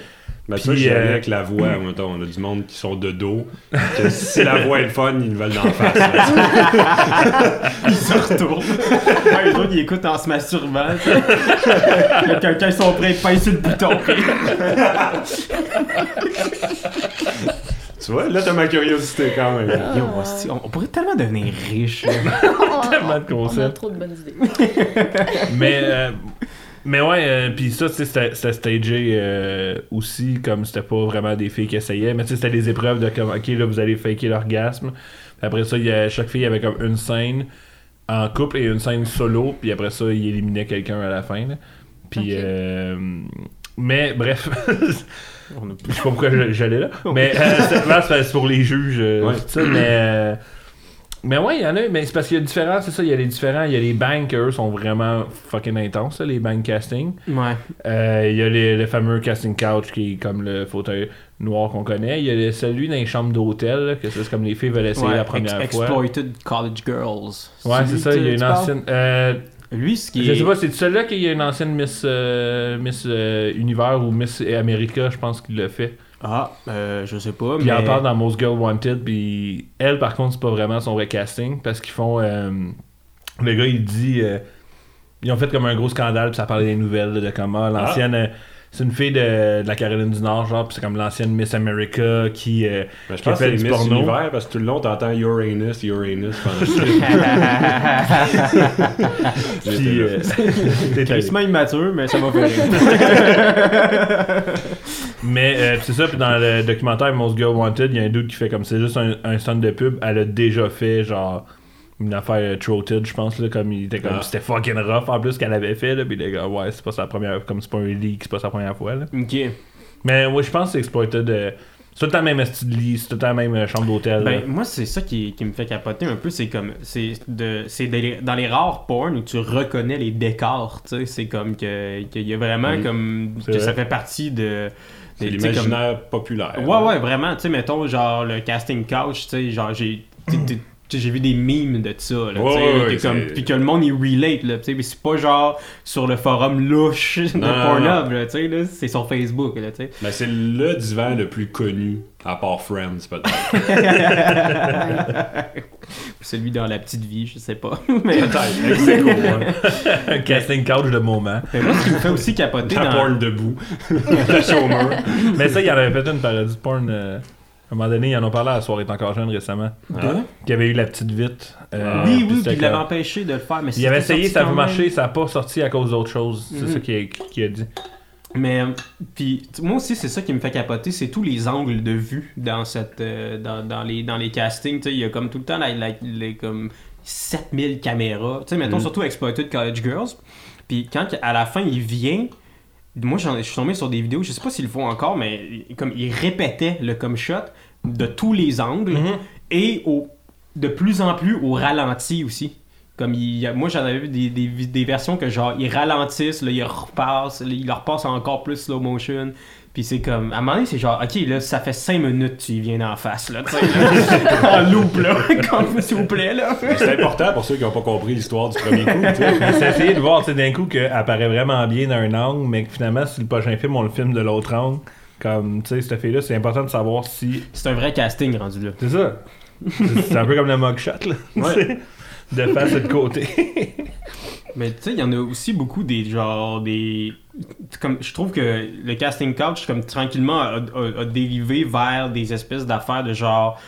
[SPEAKER 6] Ben ça, j'y allais
[SPEAKER 3] euh,
[SPEAKER 6] avec la voix. mettons. On a du monde qui sont de dos. que si la voix est le fun, ils nous veulent d'en face. là.
[SPEAKER 4] Ils se retournent. ouais, les autres, ils écoutent en se masturbant. a quelqu'un, ils sont prêts, sur le bouton.
[SPEAKER 6] tu vois, là, t'as ma curiosité quand même.
[SPEAKER 4] Yo, hostie, on, on pourrait tellement devenir riche. là.
[SPEAKER 3] Tellement de
[SPEAKER 5] On a
[SPEAKER 3] concepts.
[SPEAKER 5] trop de bonnes idées.
[SPEAKER 3] mais euh, mais ouais euh, puis ça c'était stagé euh, aussi comme c'était pas vraiment des filles qui essayaient. Mais c'était des épreuves de comme ok là vous allez faker l'orgasme. Après ça y a, chaque fille avait comme une scène en couple et une scène solo puis après ça il éliminait quelqu'un à la fin puis euh, mais bref.
[SPEAKER 4] On a
[SPEAKER 3] je sais pas pourquoi j'allais là. Mais euh, c'est pour les juges euh,
[SPEAKER 6] Ouais.
[SPEAKER 3] tout ça mais euh, mais ouais, il y en a, mais c'est parce qu'il y a différents, c'est ça, il y a les différents, il y a les banks, eux, sont vraiment fucking intenses, là, les bank casting.
[SPEAKER 4] Ouais.
[SPEAKER 3] Euh, il y a les- le fameux casting couch qui est comme le fauteuil noir qu'on connaît. Il y a le- celui dans les chambres d'hôtel, que c'est comme les filles veulent essayer
[SPEAKER 4] Ouais,
[SPEAKER 3] la première
[SPEAKER 4] ex-
[SPEAKER 3] fois.
[SPEAKER 4] Exploited College Girls.
[SPEAKER 3] Ouais, c'est ça, il y a une ancienne. euh,
[SPEAKER 4] Lui, ce qui
[SPEAKER 3] je
[SPEAKER 4] est.
[SPEAKER 3] sais pas, c'est celui-là qu'il y a une ancienne Miss, euh, Miss euh, Univers ou Miss America, je pense qu'il l'a fait.
[SPEAKER 4] Ah, euh, je sais pas,
[SPEAKER 3] Puis
[SPEAKER 4] mais.
[SPEAKER 3] il en parle dans Most Girl Wanted, puis elle, par contre, c'est pas vraiment son vrai casting, parce qu'ils font... euh, le gars, il dit... euh, ils ont fait comme un gros scandale, puis ça parlait des nouvelles, de comment l'ancienne... c'est une fille de, de la Caroline du Nord, genre, puis c'est comme l'ancienne Miss America qui... euh,
[SPEAKER 6] Ben, je
[SPEAKER 3] Qui
[SPEAKER 6] pense que
[SPEAKER 3] fait
[SPEAKER 6] c'est
[SPEAKER 3] du
[SPEAKER 6] Miss
[SPEAKER 3] porno.
[SPEAKER 6] Univers parce que tout le long, t'entends Uranus, Uranus pendant là.
[SPEAKER 3] euh, t'es-
[SPEAKER 4] Quasiment immature, mais ça m'a fait rire.
[SPEAKER 3] Mais euh, c'est ça, puis dans le documentaire Most Girl Wanted, il y a un doute qui fait comme c'est juste un, un stunt de pub. Elle a déjà fait genre une affaire euh, throated, je pense, là, comme il était comme
[SPEAKER 6] Ah.
[SPEAKER 3] c'était fucking rough en plus qu'elle avait fait, là, puis les gars, ouais, c'est pas sa première, comme c'est pas un leak, c'est pas sa première fois, là.
[SPEAKER 4] ok.
[SPEAKER 3] Mais ouais, je pense que c'est exploited. euh, c'est tout le temps même style de lit, c'est tout le temps la même euh, chambre d'hôtel. là.
[SPEAKER 4] Ben, moi, c'est ça qui, qui me fait capoter un peu. C'est comme. C'est de c'est des- dans les rares porn où tu reconnais les décors. Tu sais, c'est comme que- qu'il y a vraiment
[SPEAKER 6] Mm.
[SPEAKER 4] comme. Que
[SPEAKER 3] vrai.
[SPEAKER 4] ça fait partie de.
[SPEAKER 6] C'est
[SPEAKER 4] sais, comme-
[SPEAKER 6] l'imaginaire populaire.
[SPEAKER 4] Ouais, ouais, vraiment. Tu sais, mettons, genre, le casting couch, tu sais, genre, j'ai. J'ai vu des memes de ça, là, tu sais,
[SPEAKER 6] Ouais, ouais,
[SPEAKER 4] comme- puis que le monde il relate, là, tu sais, mais c'est pas genre sur le forum louche de Pornhub, là, là, c'est sur Facebook, là, tu sais.
[SPEAKER 6] Ben, c'est le divan le plus connu, à part Friends, peut-être.
[SPEAKER 4] Celui dans la petite vie, je sais pas. mais,
[SPEAKER 6] peut-être,
[SPEAKER 3] casting couch de moment.
[SPEAKER 4] mais moi, ce qui me fait aussi capoter
[SPEAKER 6] La
[SPEAKER 4] dans...
[SPEAKER 6] porn debout. Le chômeur.
[SPEAKER 3] Mais ça, il y en avait fait une parodie de porn. euh, à un moment donné, ils en ont parlé à la soirée est encore jeune récemment.
[SPEAKER 6] Ah.
[SPEAKER 3] Qu'il y avait eu la petite vite. euh,
[SPEAKER 4] Oui,
[SPEAKER 3] puis
[SPEAKER 4] oui,
[SPEAKER 3] c'était
[SPEAKER 4] puis il l'avait empêché de le faire, mais
[SPEAKER 3] Il avait essayé, ça a
[SPEAKER 4] quand
[SPEAKER 3] pas
[SPEAKER 4] même.
[SPEAKER 3] marché, ça a pas sorti à cause d'autre chose. C'est
[SPEAKER 4] Mhm.
[SPEAKER 3] ça qu'il a, dit.
[SPEAKER 4] Mais puis t- moi aussi c'est ça qui me fait capoter, c'est tous les angles de vue dans cette euh, dans, dans les dans les castings, il y a comme tout le temps la- la- les comme 7000 caméras. Tu sais mettons
[SPEAKER 6] Mhm.
[SPEAKER 4] surtout Exploited College Girls. Puis quand à la fin il vient moi je suis tombé sur des vidéos, je sais pas s'ils le font encore mais comme il répétait le comme shot de tous les angles
[SPEAKER 3] Mhm.
[SPEAKER 4] et au de plus en plus au ralenti aussi. Comme il, moi j'en avais vu des, des, des versions que genre ils ralentissent, là, ils repassent, ils leur passent encore plus slow motion. Puis c'est comme, à un moment donné, c'est genre, ok, là, ça fait 5 minutes que tu y viens d'en face, là, tu sais, en loop, là, comme, s'il vous plaît, là.
[SPEAKER 6] C'est important pour ceux qui n'ont pas compris l'histoire du premier coup, tu sais.
[SPEAKER 3] Mais c'est essayer de voir, tu sais, d'un coup, qu'elle apparaît vraiment bien d'un angle, mais que finalement, si le prochain film, on le filme de l'autre angle, comme, tu sais, cette fille-là, c'est important de savoir si.
[SPEAKER 4] C'est un vrai casting rendu là.
[SPEAKER 3] C'est ça. C'est un peu comme le mugshot, là.
[SPEAKER 4] Ouais.
[SPEAKER 3] de face et de côté.
[SPEAKER 4] Mais tu sais, il y en a aussi beaucoup des genre des comme je trouve que le casting couch comme tranquillement a, a- a dérivé vers des espèces d'affaires de genre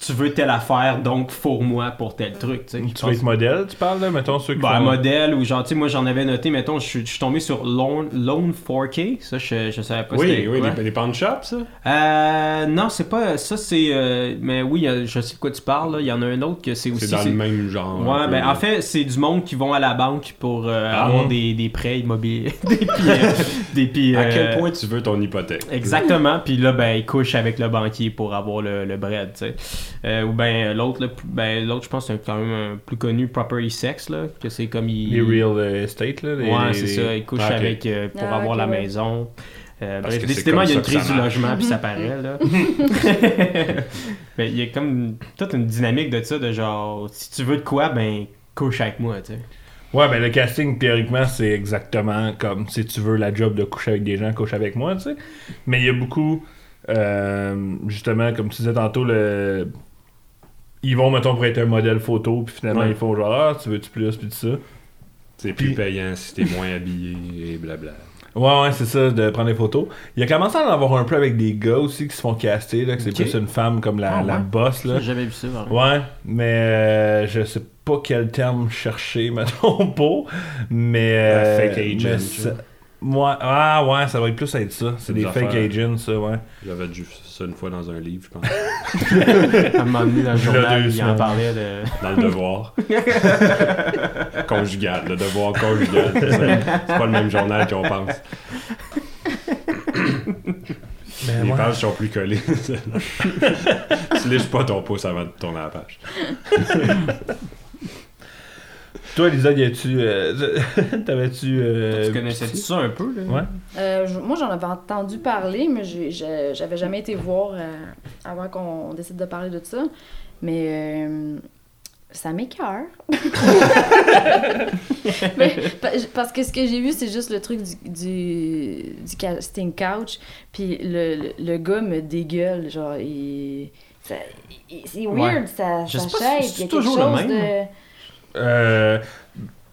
[SPEAKER 4] tu veux telle affaire donc fourre-moi pour tel truc, tu sais.
[SPEAKER 3] Tu veux
[SPEAKER 4] pense-
[SPEAKER 3] être modèle, tu parles, là, mettons, ceux qui
[SPEAKER 4] Ben, un
[SPEAKER 3] font-
[SPEAKER 4] modèle ou genre, tu sais, moi j'en avais noté, mettons, je suis je suis tombé sur Lone, Lone 4K, ça je, je savais pas
[SPEAKER 6] Oui,
[SPEAKER 4] c'était
[SPEAKER 6] oui,
[SPEAKER 4] quoi.
[SPEAKER 6] les, les pawn shops, ça?
[SPEAKER 4] Euh, non, c'est pas, ça c'est, euh, mais oui, je sais de quoi tu parles, là. il y en a un autre que c'est aussi...
[SPEAKER 6] C'est dans le même genre.
[SPEAKER 4] Ouais, ben
[SPEAKER 6] là.
[SPEAKER 4] en fait, c'est du monde qui vont à la banque pour euh,
[SPEAKER 6] Ah.
[SPEAKER 4] avoir des, des prêts immobiliers. des puis, euh, des puis,
[SPEAKER 6] À
[SPEAKER 4] euh,
[SPEAKER 6] quel point tu veux ton hypothèque?
[SPEAKER 4] Exactement, puis là, ben, il couche avec le banquier pour avoir le, le bread, tu sais. Euh, ou ben, l'autre, ben, l'autre, je pense, c'est quand même un plus connu, Property Sex, là, que c'est comme il...
[SPEAKER 3] Les real estate, là. les-
[SPEAKER 4] Ouais,
[SPEAKER 3] les-
[SPEAKER 4] c'est ça, il couche
[SPEAKER 6] Ah,
[SPEAKER 4] avec euh, pour
[SPEAKER 5] Ah,
[SPEAKER 4] avoir la
[SPEAKER 5] ouais.
[SPEAKER 4] maison. Euh, bref, décidément, il y a une crise du logement, puis ça paraît, là. ben, il y a comme toute une dynamique de ça, de genre, si tu veux de quoi, ben, couche avec moi, tu sais.
[SPEAKER 3] Ouais, ben le casting, théoriquement, c'est exactement comme si tu veux la job de coucher avec des gens, couche avec moi, tu sais. Mais il y a beaucoup, euh, justement, comme tu disais tantôt, le... ils vont, mettons, pour être un modèle photo, puis finalement,
[SPEAKER 6] Ouais.
[SPEAKER 3] ils font genre, ah, tu veux-tu plus, puis tout ça.
[SPEAKER 6] C'est plus
[SPEAKER 3] Puis-
[SPEAKER 6] payant si t'es moins habillé et blabla.
[SPEAKER 3] Ouais, ouais, c'est ça, de prendre des photos. Il a commencé à en avoir un peu avec des gars aussi qui se font caster, là, que c'est plus une femme comme la,
[SPEAKER 4] Ah,
[SPEAKER 3] la
[SPEAKER 4] ouais.
[SPEAKER 3] boss, là.
[SPEAKER 4] J'ai jamais vu ça, vraiment.
[SPEAKER 3] Ouais, mais euh, je sais pas quel terme chercher, mettons, pour. Mais. euh,
[SPEAKER 6] fake agent,
[SPEAKER 3] mais Ouais, ah ouais, ça va être plus être ça. C'est
[SPEAKER 6] Des
[SPEAKER 3] des fake agents, ça, ouais.
[SPEAKER 6] J'avais vu ça une fois dans un livre, je pense.
[SPEAKER 4] À un moment donné, dans le
[SPEAKER 3] Il y a
[SPEAKER 4] journal, il en parlait de...
[SPEAKER 6] Dans le devoir. conjugal, le devoir conjugal. C'est pas le même journal qu'on pense.
[SPEAKER 3] Ben,
[SPEAKER 6] Les
[SPEAKER 3] ouais.
[SPEAKER 6] pages sont plus collées. tu liches pas ton pouce avant de tourner la page.
[SPEAKER 3] Toi, Lisa, y a-tu. euh, T'avais-tu. euh,
[SPEAKER 4] Tu connaissais ça un peu, là?
[SPEAKER 3] Ouais.
[SPEAKER 5] Euh, moi, j'en avais entendu parler, mais j'avais jamais été voir euh, avant qu'on décide de parler de ça. Mais euh, ça m'écœure. Parce que ce que j'ai vu, c'est juste le truc du, du, du casting couch. Puis le, le, le gars me dégueule. Genre, il. C'est weird,
[SPEAKER 4] Ouais.
[SPEAKER 5] ça,
[SPEAKER 4] Je
[SPEAKER 5] ça
[SPEAKER 4] sais pas si
[SPEAKER 5] shake.
[SPEAKER 4] c'est toujours le même.
[SPEAKER 5] de.
[SPEAKER 3] Euh,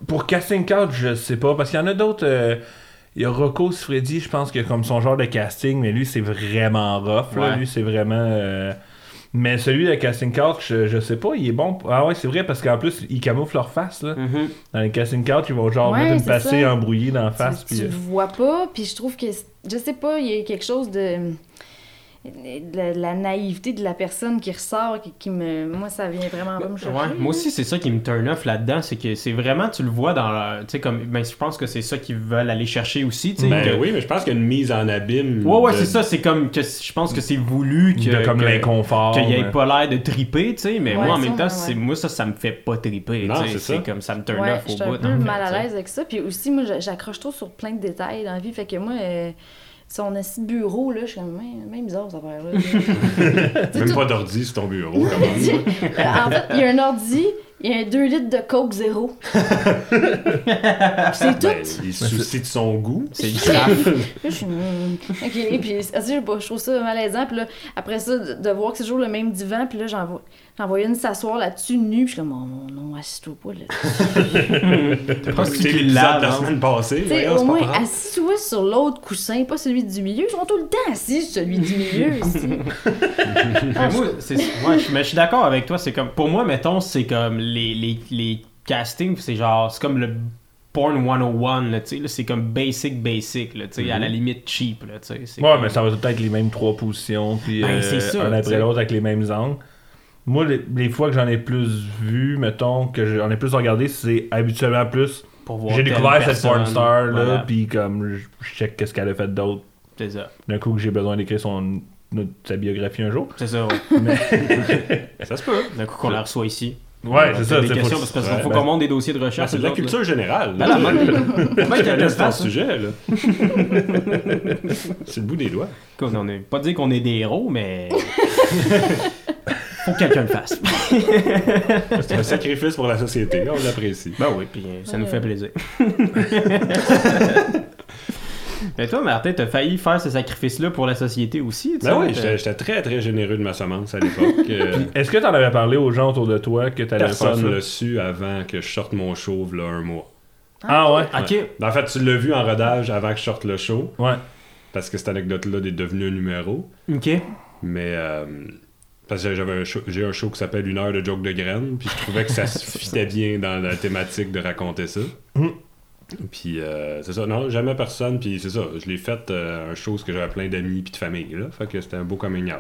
[SPEAKER 3] pour Casting Couch, je sais pas. Parce qu'il y en a d'autres. euh, il y a Rocco Freddy, je pense, qui a comme son genre de casting, mais lui, c'est vraiment rough. Là.
[SPEAKER 4] Ouais.
[SPEAKER 3] Lui, c'est vraiment. euh, Mais celui de Casting Couch, je, je sais pas, il est bon. Ah ouais, c'est vrai, parce qu'en plus, ils camouflent leur face. Là.
[SPEAKER 4] Mhm.
[SPEAKER 3] Dans les Casting Couch, ils vont genre
[SPEAKER 5] Ouais,
[SPEAKER 3] mettre une passée embrouillée dans la face.
[SPEAKER 5] tu,
[SPEAKER 3] puis,
[SPEAKER 5] tu
[SPEAKER 3] euh,
[SPEAKER 5] le vois pas, puis je trouve que, je sais pas, il y a quelque chose de la, naïveté de la personne qui ressort, qui, qui me, moi ça vient vraiment pas me chercher.
[SPEAKER 4] Ouais, moi aussi, c'est ça qui me turn off là-dedans, c'est que c'est vraiment, tu le vois dans la- Tu sais, comme. Ben, je pense que c'est ça qu'ils veulent aller chercher aussi, tu sais.
[SPEAKER 6] Ben
[SPEAKER 4] que-
[SPEAKER 6] oui, mais je pense qu'il y a une mise en abîme.
[SPEAKER 4] Ouais, ouais,
[SPEAKER 6] de-
[SPEAKER 4] c'est ça, c'est comme. que Je pense que c'est voulu que.
[SPEAKER 3] de comme
[SPEAKER 4] que-
[SPEAKER 3] l'inconfort.
[SPEAKER 4] Qu'il ait
[SPEAKER 3] mais-
[SPEAKER 4] pas l'air de triper, tu sais, mais
[SPEAKER 5] Ouais,
[SPEAKER 4] moi en même temps,
[SPEAKER 5] ouais,
[SPEAKER 4] moi ça, ça me fait pas triper,
[SPEAKER 6] c'est
[SPEAKER 4] c'est
[SPEAKER 6] ça.
[SPEAKER 4] comme ça me turn
[SPEAKER 5] Ouais,
[SPEAKER 4] off
[SPEAKER 5] je
[SPEAKER 4] au
[SPEAKER 5] suis
[SPEAKER 4] bout.
[SPEAKER 5] un peu
[SPEAKER 4] fait,
[SPEAKER 5] mal à l'aise avec ça. Puis aussi, moi, j'a- j'accroche trop sur plein de détails dans la vie. Fait que moi, euh, son assis bureau, là, je suis comme, même, même bizarre, cette affaire-là.
[SPEAKER 6] Même
[SPEAKER 5] tout-
[SPEAKER 6] pas d'ordi sur ton bureau, quand même.
[SPEAKER 5] en fait, il y a un ordi, il y a un 2 litres de Coke zéro. c'est tout.
[SPEAKER 6] Ben, il se soucie de son goût.
[SPEAKER 4] C'est du craft.
[SPEAKER 5] Là, je suis. hmm. Ok, et puis, ah, je trouve ça malaisant. Puis là, après ça, de, voir que c'est toujours le même divan, puis là, j'en vois- j'en voyais une s'asseoir là-dessus, nue, puis je suis comme, oh, non, assis-toi pas là.
[SPEAKER 6] T'as
[SPEAKER 4] pas
[SPEAKER 6] écouté l'épisode la
[SPEAKER 4] non?
[SPEAKER 6] semaine passée.
[SPEAKER 5] Tu sais,
[SPEAKER 6] voyons,
[SPEAKER 5] au moins,
[SPEAKER 6] grave.
[SPEAKER 5] assis-toi sur l'autre coussin, pas celui du milieu. Ils sont tout le temps assis sur celui du milieu ici.
[SPEAKER 4] Mais moi, je suis d'accord avec toi. C'est comme, pour moi, mettons, c'est comme les, les, les castings, c'est genre, c'est comme le porn 101, là, tu sais, là, c'est comme basic, basic, là, tu sais, à la limite cheap, là, tu sais. c'est
[SPEAKER 3] Ouais,
[SPEAKER 4] comme-
[SPEAKER 3] mais ça va tout être les mêmes trois positions, puis
[SPEAKER 4] Ben,
[SPEAKER 3] euh, un après l'autre avec les mêmes angles. Moi, les, les fois que j'en ai plus vu, mettons, que j'en ai plus regardé, c'est habituellement plus.
[SPEAKER 4] pour voir
[SPEAKER 3] J'ai découvert cette porn star là,
[SPEAKER 4] voilà,
[SPEAKER 3] puis comme je check qu'est-ce qu'elle a fait d'autre.
[SPEAKER 4] C'est ça.
[SPEAKER 3] D'un coup, que j'ai besoin d'écrire son notre- sa biographie un jour.
[SPEAKER 4] C'est ça, ouais.
[SPEAKER 6] Ça se peut.
[SPEAKER 4] D'un coup qu'on la reçoit ici.
[SPEAKER 3] Ouais, c'est ça.
[SPEAKER 4] Des
[SPEAKER 3] c'est
[SPEAKER 4] questions,
[SPEAKER 3] faut-
[SPEAKER 4] parce parce qu'il
[SPEAKER 3] ouais,
[SPEAKER 4] faut
[SPEAKER 3] ben,
[SPEAKER 4] qu'on monte des dossiers de recherche.
[SPEAKER 6] c'est de la culture générale.
[SPEAKER 4] Ben
[SPEAKER 6] là.
[SPEAKER 4] hein.
[SPEAKER 6] sujet, là. C'est le bout des doigts.
[SPEAKER 4] On n'est pas dire qu'on est des héros, mais. faut que quelqu'un le fasse.
[SPEAKER 6] C'est un sacrifice pour la société. On l'apprécie.
[SPEAKER 4] Ben oui, puis ça nous fait plaisir. Mais toi, Martin, t'as failli faire ce sacrifice-là pour la société aussi, tu
[SPEAKER 6] Ben
[SPEAKER 4] sais,
[SPEAKER 6] oui, j'étais j'étais très très généreux de ma semence à l'époque. Euh,
[SPEAKER 3] Est-ce que t'en avais parlé aux gens autour de toi que t'allais faire ça?
[SPEAKER 6] Personne ne l'a su avant que je sorte mon show, là, un mois.
[SPEAKER 3] Ah ouais?
[SPEAKER 4] Ok.
[SPEAKER 6] Ben, En fait, tu l'as vu en rodage avant que je sorte le show,
[SPEAKER 3] Ouais.
[SPEAKER 6] parce que cette anecdote-là est devenue un numéro.
[SPEAKER 4] Ok.
[SPEAKER 6] Mais euh, parce que j'avais un show- j'ai un show qui s'appelle Une heure de joke de graines, puis je trouvais que ça se fitait bien dans la thématique de raconter ça.
[SPEAKER 3] Mm.
[SPEAKER 6] Puis euh, c'est ça, non, jamais personne, puis c'est ça, je l'ai fait euh, un show où j'avais plein d'amis puis de famille, là, fait que c'était un beau coming out.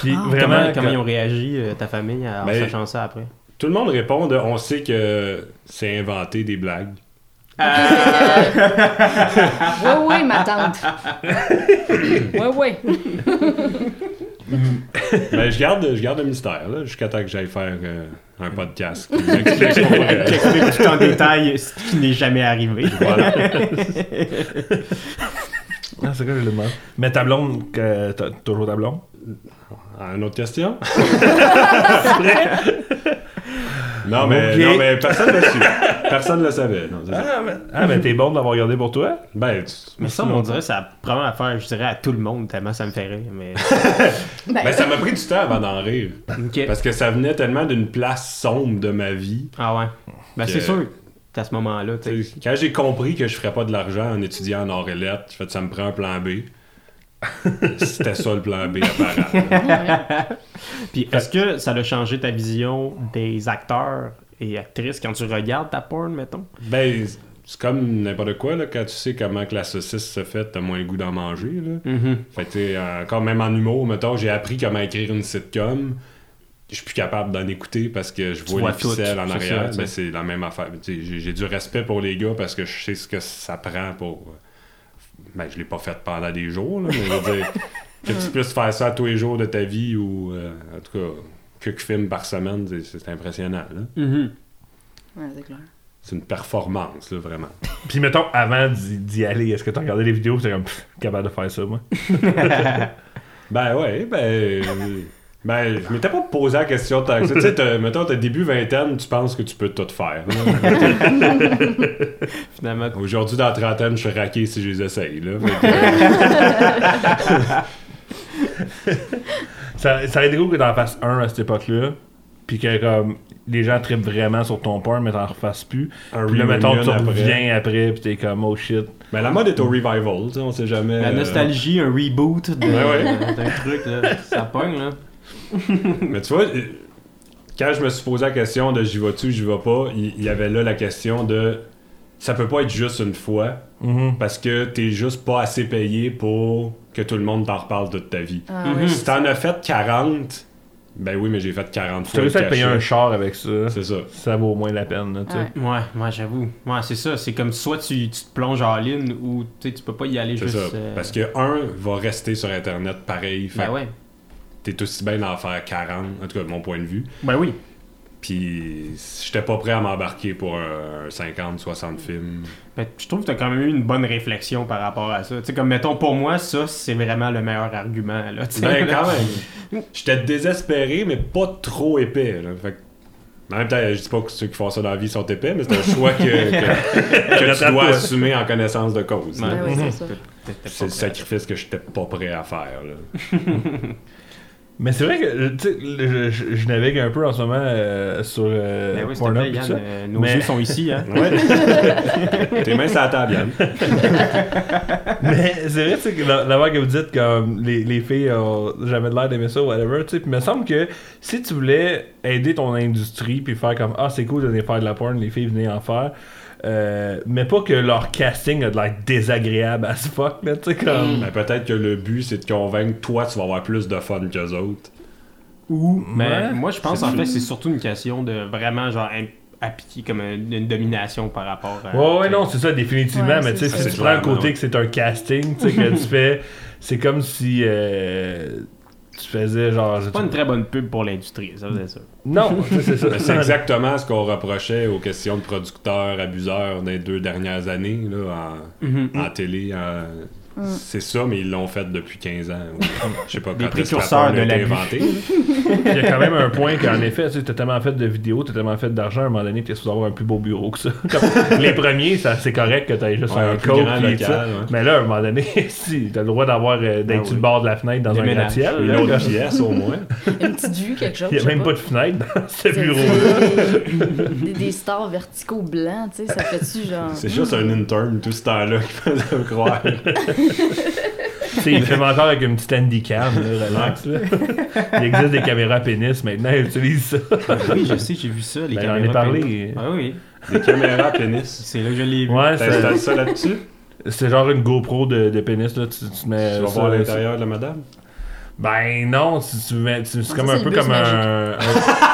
[SPEAKER 3] Puis
[SPEAKER 4] Comment,
[SPEAKER 3] vraiment,
[SPEAKER 4] comment ils ont réagi, euh, ta famille, en
[SPEAKER 6] Ben-
[SPEAKER 4] sachant ça après?
[SPEAKER 6] Tout le monde répond de, on sait que c'est inventé des blagues.
[SPEAKER 5] Oui, oui, ma tante. Oui, oui.
[SPEAKER 6] Ben, je garde, je garde le mystère, là, jusqu'à temps que j'aille faire euh, un podcast. qui nous explique pour, euh,
[SPEAKER 4] tout en détail ce qui n'est jamais arrivé.
[SPEAKER 6] voilà.
[SPEAKER 3] Ah, c'est quoi, je le demande? Mais ta blonde, que toujours ta blonde?
[SPEAKER 6] Ah, Une autre question? Non, mais, non, mais personne ne l'a su. Personne ne le savait. Non, ça.
[SPEAKER 3] Ah, mais, ah, mais t'es bon de l'avoir gardé pour toi?
[SPEAKER 6] Ben, tu-
[SPEAKER 4] Mais ça, on dirait, c'est la première affaire, je dirais, à tout le monde, tellement ça me fait rire. Mais...
[SPEAKER 5] Ben,
[SPEAKER 6] ben, ça m'a pris du temps avant d'en rire. Parce que ça venait tellement d'une place sombre de ma vie.
[SPEAKER 4] Ah ouais. Ben
[SPEAKER 6] Que-
[SPEAKER 4] c'est sûr, à ce moment-là,
[SPEAKER 6] Quand j'ai compris que je ferais pas de l'argent en étudiant en or et lettres, ça me prend un plan B. C'était ça le plan B apparent.
[SPEAKER 4] Puis est-ce que ça a changé ta vision des acteurs et actrices quand tu regardes ta porn, mettons?
[SPEAKER 6] Ben, c'est comme n'importe quoi, là, quand tu sais comment que la saucisse se fait, t'as moins le goût d'en manger. Là.
[SPEAKER 4] Mhm.
[SPEAKER 6] Fait que, encore même en humour, mettons, j'ai appris comment écrire une sitcom. Je suis plus capable d'en écouter parce que je vois,
[SPEAKER 4] vois
[SPEAKER 6] les
[SPEAKER 4] tout,
[SPEAKER 6] ficelles en arrière.
[SPEAKER 4] sais.
[SPEAKER 6] Ben, c'est la même affaire. J'ai j'ai du respect pour les gars parce que je sais ce que ça prend pour. Ben, je l'ai pas fait pendant des jours, là, mais je veux dire, que tu puisses faire ça tous les jours de ta vie ou, euh, en tout cas, quelques films par semaine, c'est- impressionnant. là.
[SPEAKER 4] Mhm.
[SPEAKER 5] Ouais, c'est clair.
[SPEAKER 6] C'est une performance, là, vraiment.
[SPEAKER 3] Puis mettons, avant d'y aller, est-ce que t'as regardé les vidéos? T'es comme, pff, capable de faire ça, moi?
[SPEAKER 6] Ben ouais, ben. Ben, je m'étais pas posé la question tant que ça. Tu sais, t'as- mettons, t'as début vingtaine, tu penses que tu peux tout faire.
[SPEAKER 4] Finalement,
[SPEAKER 6] Aujourd'hui, dans la trentaine, je suis raqué si je les essaye. Là.
[SPEAKER 3] Ça, ça été cool que t'en fasses un à cette époque-là. Puis que comme les gens trippent vraiment sur ton porn, mais t'en refasses plus.
[SPEAKER 6] un
[SPEAKER 3] Puis là, mettons, tu reviens après, puis t'es comme, oh shit.
[SPEAKER 6] Ben, la mode est au revival, tu sais, on sait jamais.
[SPEAKER 4] la
[SPEAKER 6] euh,
[SPEAKER 4] nostalgie, un reboot de-
[SPEAKER 6] Ouais, ouais.
[SPEAKER 4] d'un truc, là, ça pogne, là.
[SPEAKER 6] Mais tu vois, euh, quand je me suis posé la question de j'y vas-tu, j'y vais pas, il y avait là la question de ça peut pas être juste une fois
[SPEAKER 3] Mhm.
[SPEAKER 6] parce que t'es juste pas assez payé pour que tout le monde t'en reparle toute ta vie.
[SPEAKER 5] Ah.
[SPEAKER 6] Si t'en as fait 40, ben oui, mais j'ai fait 40
[SPEAKER 3] Tu
[SPEAKER 6] fois.
[SPEAKER 3] à te payer un char avec ça.
[SPEAKER 6] C'est ça.
[SPEAKER 3] Ça vaut au moins la peine, là.
[SPEAKER 5] Ouais.
[SPEAKER 4] Ouais, ouais, j'avoue. Ouais, c'est ça. C'est comme soit tu, tu te plonges en ligne ou tu sais, tu peux pas y aller
[SPEAKER 6] C'est
[SPEAKER 4] juste.
[SPEAKER 6] ça.
[SPEAKER 4] euh,
[SPEAKER 6] Parce que un va rester sur Internet pareil. Fait
[SPEAKER 4] Ben ouais.
[SPEAKER 6] T'es aussi bien d'en faire 40, en tout cas de mon point de vue.
[SPEAKER 4] Ben oui.
[SPEAKER 6] Puis j'étais pas prêt à m'embarquer pour un 50-60 films.
[SPEAKER 4] Mais je trouve que t'as quand même eu une bonne réflexion par rapport à ça. Tu sais, comme mettons, pour moi, ça, c'est vraiment le meilleur argument. Là.
[SPEAKER 6] Ben, quand même. J'étais désespéré, mais pas trop épais. Là. Fait que- en même temps, je dis pas que ceux qui font ça dans la vie sont épais, mais c'est un choix que, que, que tu dois assumer en connaissance de cause.
[SPEAKER 4] Ouais.
[SPEAKER 5] Ben oui, c'est
[SPEAKER 6] le sacrifice que j'étais pas prêt à faire. Là.
[SPEAKER 3] Mais c'est vrai que, tu sais, je, je- je navigue un peu en ce moment euh, sur euh,
[SPEAKER 4] Ben oui,
[SPEAKER 3] Pornhub
[SPEAKER 4] Yann,
[SPEAKER 3] ça.
[SPEAKER 4] euh, nos
[SPEAKER 3] Mais-
[SPEAKER 4] yeux sont ici. Hein?
[SPEAKER 6] Ouais. Tes mains la table, Yann.
[SPEAKER 3] Mais c'est vrai, tu sais, que la, la fois que vous dites que les, les filles ont jamais de l'air d'aimer ça, whatever, tu sais, puis il me semble que si tu voulais aider ton industrie, puis faire comme, ah, c'est cool de venir faire de la porn, les filles venaient en faire, euh, mais pas que leur casting a de l'air désagréable as fuck, là, tu sais, comme...
[SPEAKER 6] Ben, peut-être que le but, c'est de convaincre toi, tu vas avoir plus de fun qu'eux autres.
[SPEAKER 3] Ou,
[SPEAKER 4] Mais
[SPEAKER 3] ouais.
[SPEAKER 4] moi, je pense en fait c'est surtout une question de vraiment genre appliquer comme une, une domination par rapport à.
[SPEAKER 3] Ouais, ouais, non, c'est ça, définitivement.
[SPEAKER 5] Ouais,
[SPEAKER 3] mais tu sais,
[SPEAKER 5] c'est
[SPEAKER 3] si tu prends le côté
[SPEAKER 6] ouais.
[SPEAKER 3] que c'est un casting, tu sais, que tu fais. C'est comme si. euh, tu faisais genre.
[SPEAKER 4] C'est pas une très bonne pub pour l'industrie, ça c'est ça.
[SPEAKER 3] Non, c'est ça.
[SPEAKER 6] C'est exactement ce qu'on reprochait aux questions de producteurs, abuseurs les deux dernières années, là, en, en télé. en- C'est ça, mais ils l'ont fait depuis 15 ans. ou- Je sais pas
[SPEAKER 4] Des
[SPEAKER 6] quand est-ce que la
[SPEAKER 4] précurseurs de
[SPEAKER 6] inventée.
[SPEAKER 3] Il y a quand même un point qu'en effet, tu as tellement fait de vidéos, tu as tellement fait d'argent, à un moment donné, tu es supposé avoir un plus beau bureau que ça. Comme les premiers, ça, c'est correct que tu aies juste
[SPEAKER 6] Ouais,
[SPEAKER 3] un coke
[SPEAKER 6] ouais.
[SPEAKER 3] Mais là, à un moment donné, si, tu as le droit d'avoir euh, d'être
[SPEAKER 4] Ah
[SPEAKER 3] sur
[SPEAKER 4] oui.
[SPEAKER 3] le bord de la fenêtre dans un gratte-ciel.
[SPEAKER 6] Une autre pièce, au moins.
[SPEAKER 5] Une petite vue, quelque chose.
[SPEAKER 3] Il n'y
[SPEAKER 5] je
[SPEAKER 3] a même pas de fenêtre dans ce bureau-là.
[SPEAKER 5] Des, des stars verticaux blancs, tu sais, ça fait-tu genre?
[SPEAKER 6] C'est juste un intern tout ce temps-là qui faisait me croire.
[SPEAKER 3] Tu sais, il filme encore avec une petite handicam, là, relax. Là. Il existe des caméras pénis maintenant, ils utilisent ça.
[SPEAKER 4] Oui, je sais, j'ai vu ça, les
[SPEAKER 3] Ben, j'en ai
[SPEAKER 4] caméras
[SPEAKER 3] parlé.
[SPEAKER 4] pénis. Ah oui,
[SPEAKER 6] Des caméras pénis.
[SPEAKER 4] c'est là que je l'ai vu.
[SPEAKER 3] Ouais, c'est-
[SPEAKER 6] T'installes ça là-dessus?
[SPEAKER 3] c'est genre une GoPro de, de pénis, là. Tu, tu mets
[SPEAKER 6] Tu vas
[SPEAKER 3] ça,
[SPEAKER 6] voir l'intérieur de la madame?
[SPEAKER 3] Ben non, tu, tu mets, c'est
[SPEAKER 5] Ah,
[SPEAKER 3] comme
[SPEAKER 5] ça,
[SPEAKER 3] un peu comme un,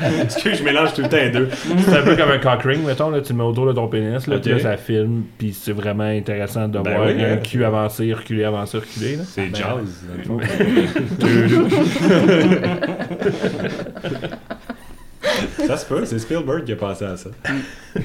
[SPEAKER 3] un-
[SPEAKER 6] Excuse, je mélange tout le temps les deux.
[SPEAKER 3] c'est un peu comme un cock ring, mettons, là, tu le mets autour de ton pénis, là,
[SPEAKER 6] Ok.
[SPEAKER 3] puis là, ça filme, puis c'est vraiment intéressant de
[SPEAKER 6] Ben
[SPEAKER 3] voir
[SPEAKER 6] oui,
[SPEAKER 3] un
[SPEAKER 6] hein.
[SPEAKER 3] cul avancer, reculer, avancer, reculer, là.
[SPEAKER 6] C'est
[SPEAKER 3] Ben,
[SPEAKER 6] jazz. dans le fond. ça se peut, c'est Spielberg qui a pensé à ça.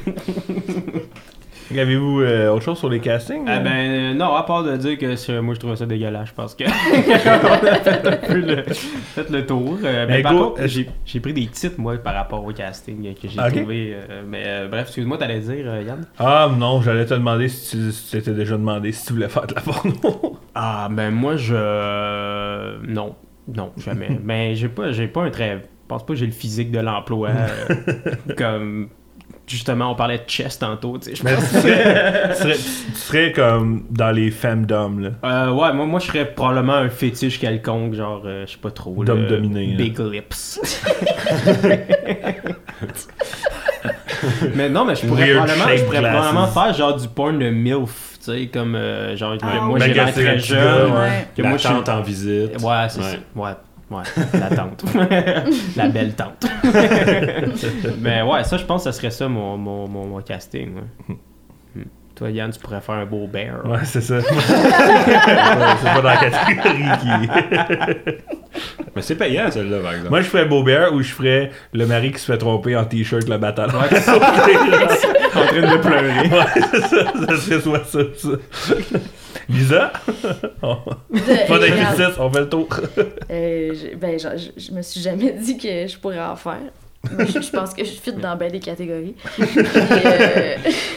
[SPEAKER 3] Avez-vous euh, autre chose sur les castings?
[SPEAKER 4] Ah
[SPEAKER 3] là?
[SPEAKER 4] ben euh, non, à part de dire que moi je trouve ça dégueulasse, je pense que on a fait un peu le, fait le tour. Euh, mais
[SPEAKER 3] Ben,
[SPEAKER 4] par
[SPEAKER 3] go,
[SPEAKER 4] contre,
[SPEAKER 3] euh,
[SPEAKER 4] j'ai pris des titres moi par rapport au casting euh, que j'ai
[SPEAKER 3] Ok.
[SPEAKER 4] trouvé. euh, mais euh, bref, excuse-moi, t'allais dire euh, Yann?
[SPEAKER 3] Ah non, j'allais te demander si tu si t'étais déjà demandé si tu voulais faire de la porno.
[SPEAKER 4] Ah ben moi je euh, non non jamais. mais j'ai pas j'ai pas un très je pense pas que j'ai le physique de l'emploi euh, comme justement on parlait de chess tantôt. tu sais, je pense.
[SPEAKER 3] tu serais, tu serais- tu serais comme dans les femmes-d'hommes, là.
[SPEAKER 4] Euh, ouais, moi, moi je serais probablement un fétiche quelconque, genre, euh, je sais pas trop.
[SPEAKER 3] D'homme dominé,
[SPEAKER 4] Big lips. mais non, mais je pourrais
[SPEAKER 3] Weird
[SPEAKER 4] probablement, je
[SPEAKER 3] shaped
[SPEAKER 4] pourrais
[SPEAKER 3] glasses.
[SPEAKER 4] probablement faire genre du porn de MILF, tu sais, comme euh, genre, que
[SPEAKER 5] Ah,
[SPEAKER 4] moi j'ai l'air très jeune.
[SPEAKER 5] ouais.
[SPEAKER 4] Que
[SPEAKER 6] la
[SPEAKER 4] moi je suis.
[SPEAKER 6] en visite.
[SPEAKER 4] Ouais, c'est
[SPEAKER 6] Ouais.
[SPEAKER 4] ça. Ouais, ouais, la tante. la belle tante. mais ouais, ça, je pense que ça serait ça mon, mon, mon, mon casting. ouais. Hmm. Toi, Yann, tu pourrais faire un beau bear.
[SPEAKER 3] Ouais, c'est ça. C'est pas dans la catégorie qui.
[SPEAKER 6] Mais c'est payant, celle-là, par exemple.
[SPEAKER 3] Moi, je ferais Beau-Bear ou je ferais le mari qui se fait tromper en t-shirt le bataille.
[SPEAKER 4] Ouais, en train de pleurer.
[SPEAKER 3] Ouais, c'est ça, ça serait soit ça, ça. Lisa? On- Pas d'injustice, on fait le tour.
[SPEAKER 5] Euh, je, ben, je, je- je me suis jamais dit que je pourrais en faire. Je, je pense que je fit dans bien des catégories.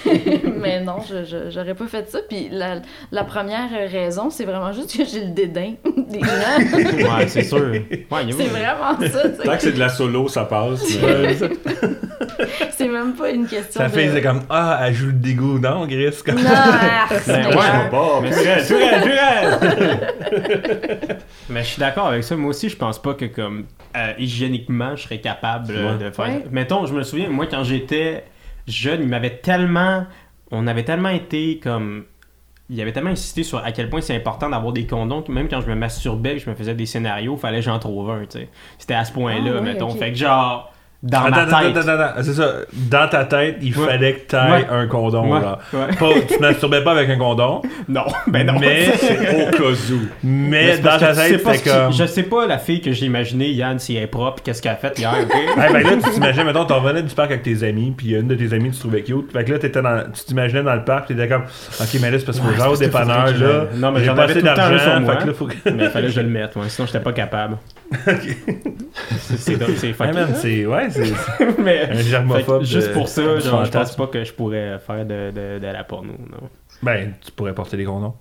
[SPEAKER 5] Euh, mais non, je, j'aurais pas fait ça. Puis la, la première raison, c'est vraiment juste que j'ai le dédain des gens.
[SPEAKER 4] Ouais, c'est sûr. Ouais,
[SPEAKER 5] c'est vraiment ça. tu sais.
[SPEAKER 6] Tant que c'est de la solo, ça passe. mais-
[SPEAKER 3] ça-
[SPEAKER 5] C'est même pas une question de...
[SPEAKER 3] fille, c'est comme Ah, elle joue le dégoût. Non, Gris, comme.
[SPEAKER 5] Non, ah,
[SPEAKER 4] Ben,
[SPEAKER 5] c'est
[SPEAKER 4] ouais.
[SPEAKER 6] Bon,
[SPEAKER 4] Mais
[SPEAKER 6] raide, plus raide!
[SPEAKER 4] Mais je suis d'accord avec ça. Moi aussi, je pense pas que comme euh, hygiéniquement, je serais capable euh,
[SPEAKER 6] Ouais.
[SPEAKER 4] De faire.
[SPEAKER 5] Ouais.
[SPEAKER 4] Mettons, je me souviens, moi quand j'étais jeune, il m'avait tellement, on avait tellement été comme, il avait tellement insisté sur à quel point c'est important d'avoir des condoms que même quand je me masturbais, que je me faisais des scénarios, fallait que j'en trouve un. Tu sais, c'était à ce point-là,
[SPEAKER 5] Ah, ouais,
[SPEAKER 4] mettons. Fait que genre. Dans
[SPEAKER 3] Attends,
[SPEAKER 4] ma
[SPEAKER 3] attends,
[SPEAKER 4] tête.
[SPEAKER 3] attends, attends, c'est ça. Dans ta tête, il
[SPEAKER 4] Ouais.
[SPEAKER 3] fallait que t'ailles
[SPEAKER 4] Ouais.
[SPEAKER 3] un condom.
[SPEAKER 4] Ouais.
[SPEAKER 3] Pas, tu te masturbais pas avec un condom,
[SPEAKER 4] Non, ben non.
[SPEAKER 3] mais,
[SPEAKER 6] Au cas où.
[SPEAKER 3] mais
[SPEAKER 4] c'est
[SPEAKER 3] dans ta
[SPEAKER 4] tu
[SPEAKER 3] tête,
[SPEAKER 4] pas
[SPEAKER 3] c'était
[SPEAKER 4] ce qui-
[SPEAKER 3] comme.
[SPEAKER 4] Je sais pas la fille que j'ai imaginée, Yann, si elle est propre, qu'est-ce qu'elle a fait hier,
[SPEAKER 3] ben là, tu t'imagines, mettons, t'en revenais du parc avec tes amis, puis une de tes amies, tu trouvais cute. Fait que là, t'étais dans, tu t'imaginais dans le parc, puis t'étais comme, ok, mais là, c'est parce que genre au
[SPEAKER 4] c'est
[SPEAKER 3] dépanneur, là.
[SPEAKER 4] Non, mais
[SPEAKER 3] j'ai pas assez d'argent, fait que là, faut que.
[SPEAKER 4] Mais il fallait que je le mette, sinon j'étais pas capable. C'est c'est drôle, c'est
[SPEAKER 3] Ouais, c'est. Ouais, c'est.
[SPEAKER 4] mais,
[SPEAKER 3] Un germophobe.
[SPEAKER 4] juste pour ça, genre, je pense pas que je pourrais faire de, de, de la porno, non.
[SPEAKER 3] Ben, tu pourrais porter des condoms.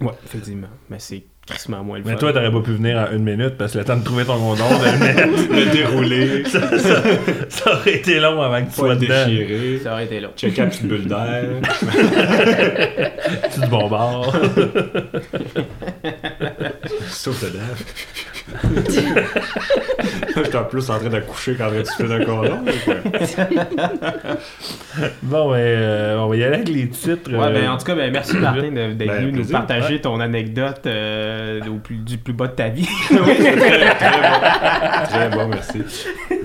[SPEAKER 4] Ouais, effectivement. Mais c'est crissement moins le
[SPEAKER 3] Mais
[SPEAKER 4] fun.
[SPEAKER 3] toi, t'aurais pas pu venir en une minute parce que le temps de trouver ton condom, de le mettre,
[SPEAKER 6] Le dérouler,
[SPEAKER 3] ça, ça- ça aurait été long avant que tu sois dedans.
[SPEAKER 6] déchirer,
[SPEAKER 4] Ça aurait été long.
[SPEAKER 6] checker la petite bulle d'air.
[SPEAKER 3] Tu te bombardes.
[SPEAKER 6] Sauf dedans. J'étais en plus en train d'accoucher quand tu fais d'un condom.
[SPEAKER 3] Bon, ben, euh, on va y aller avec les titres.
[SPEAKER 4] Ouais,
[SPEAKER 3] euh,
[SPEAKER 4] ben, en tout cas, ben, merci Martin de- d'être
[SPEAKER 6] Ben,
[SPEAKER 4] venu nous partager ton anecdote euh, au plus, du plus bas de ta vie.
[SPEAKER 6] oui, c'est très, très bon. Très bon, merci.